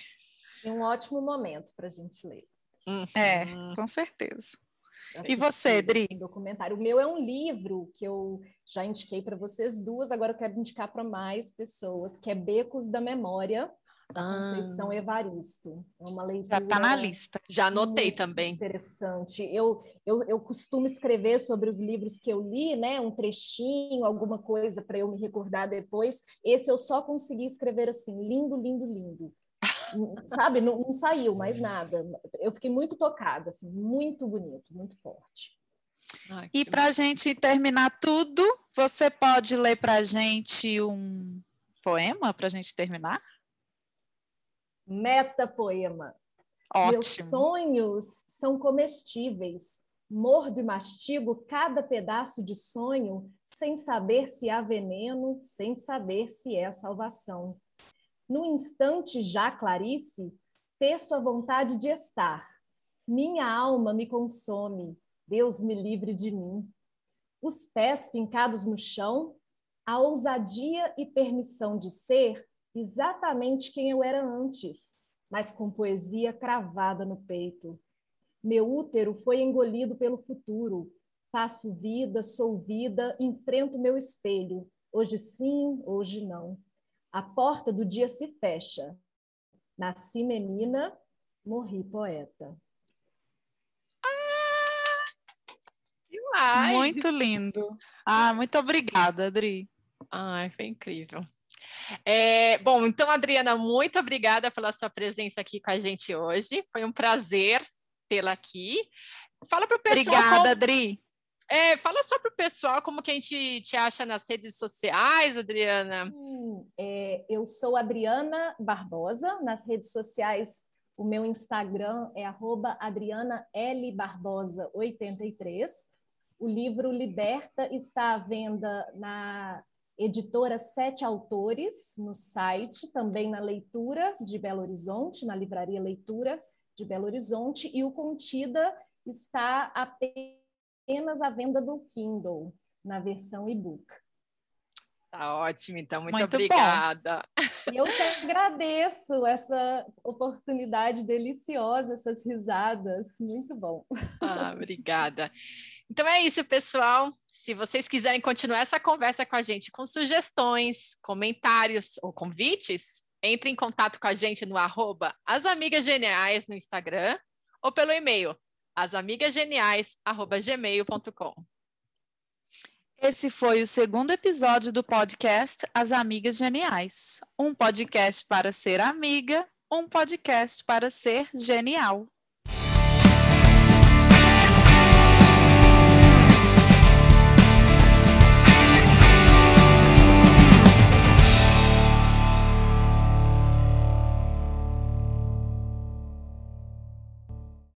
É um ótimo momento para a gente ler. Uhum. É, com certeza. E você, Dri? Documentário. O meu é um livro que eu já indiquei para vocês duas, agora eu quero indicar para mais pessoas, que é Becos da Memória, da ah. Conceição Evaristo. É uma leitura. Já está na lista. Já anotei também. Interessante. Eu, eu, eu costumo escrever sobre os livros que eu li, né? Um trechinho, alguma coisa para eu me recordar depois. Esse eu só consegui escrever assim, lindo, lindo, lindo sabe, não, não, saiu mais nada. Eu fiquei muito tocada, assim, muito bonito, muito forte. Ai, e para a gente terminar tudo, você pode ler para a gente um poema para a gente terminar? Meta poema. Ótimo. Meus sonhos são comestíveis. Mordo e mastigo cada pedaço de sonho, sem saber se há veneno, sem saber se é salvação. No instante já, Clarice, teço a vontade de estar. Minha alma me consome, Deus me livre de mim. Os pés fincados no chão, a ousadia e permissão de ser exatamente quem eu era antes, mas com poesia cravada no peito. Meu útero foi engolido pelo futuro. Faço vida, sou vida, enfrento meu espelho. Hoje sim, hoje não. A porta do dia se fecha. Nasci menina, morri poeta. Ah, muito lindo. Ah, muito obrigada, Adri. Ai, foi incrível. É, bom, então, Adriana, muito obrigada pela sua presença aqui com a gente hoje. Foi um prazer tê-la aqui. Fala para o pessoal. Obrigada, como... Adri. É, fala só para o pessoal como que a gente te acha nas redes sociais, Adriana. é, eu sou Adriana Barbosa, nas redes sociais O meu Instagram é adrianaLbarbosa83. O livro Liberta está à venda na editora Sete Autores, no site, também na Leitura de Belo Horizonte, na Livraria Leitura de Belo Horizonte, e o Contida está apenas à venda do Kindle, na versão e-book. Tá ótimo, então, muito, muito obrigada. Bom. Eu que agradeço essa oportunidade deliciosa, essas risadas, muito bom. Ah, obrigada. Então é isso, pessoal. Se vocês quiserem continuar essa conversa com a gente com sugestões, comentários ou convites, entre em contato com a gente no arroba As Amigas Geniais no Instagram ou pelo e-mail asamigasgeniais.gmail.com. Esse foi o segundo episódio do podcast As Amigas Geniais. Um podcast para ser amiga, um podcast para ser genial.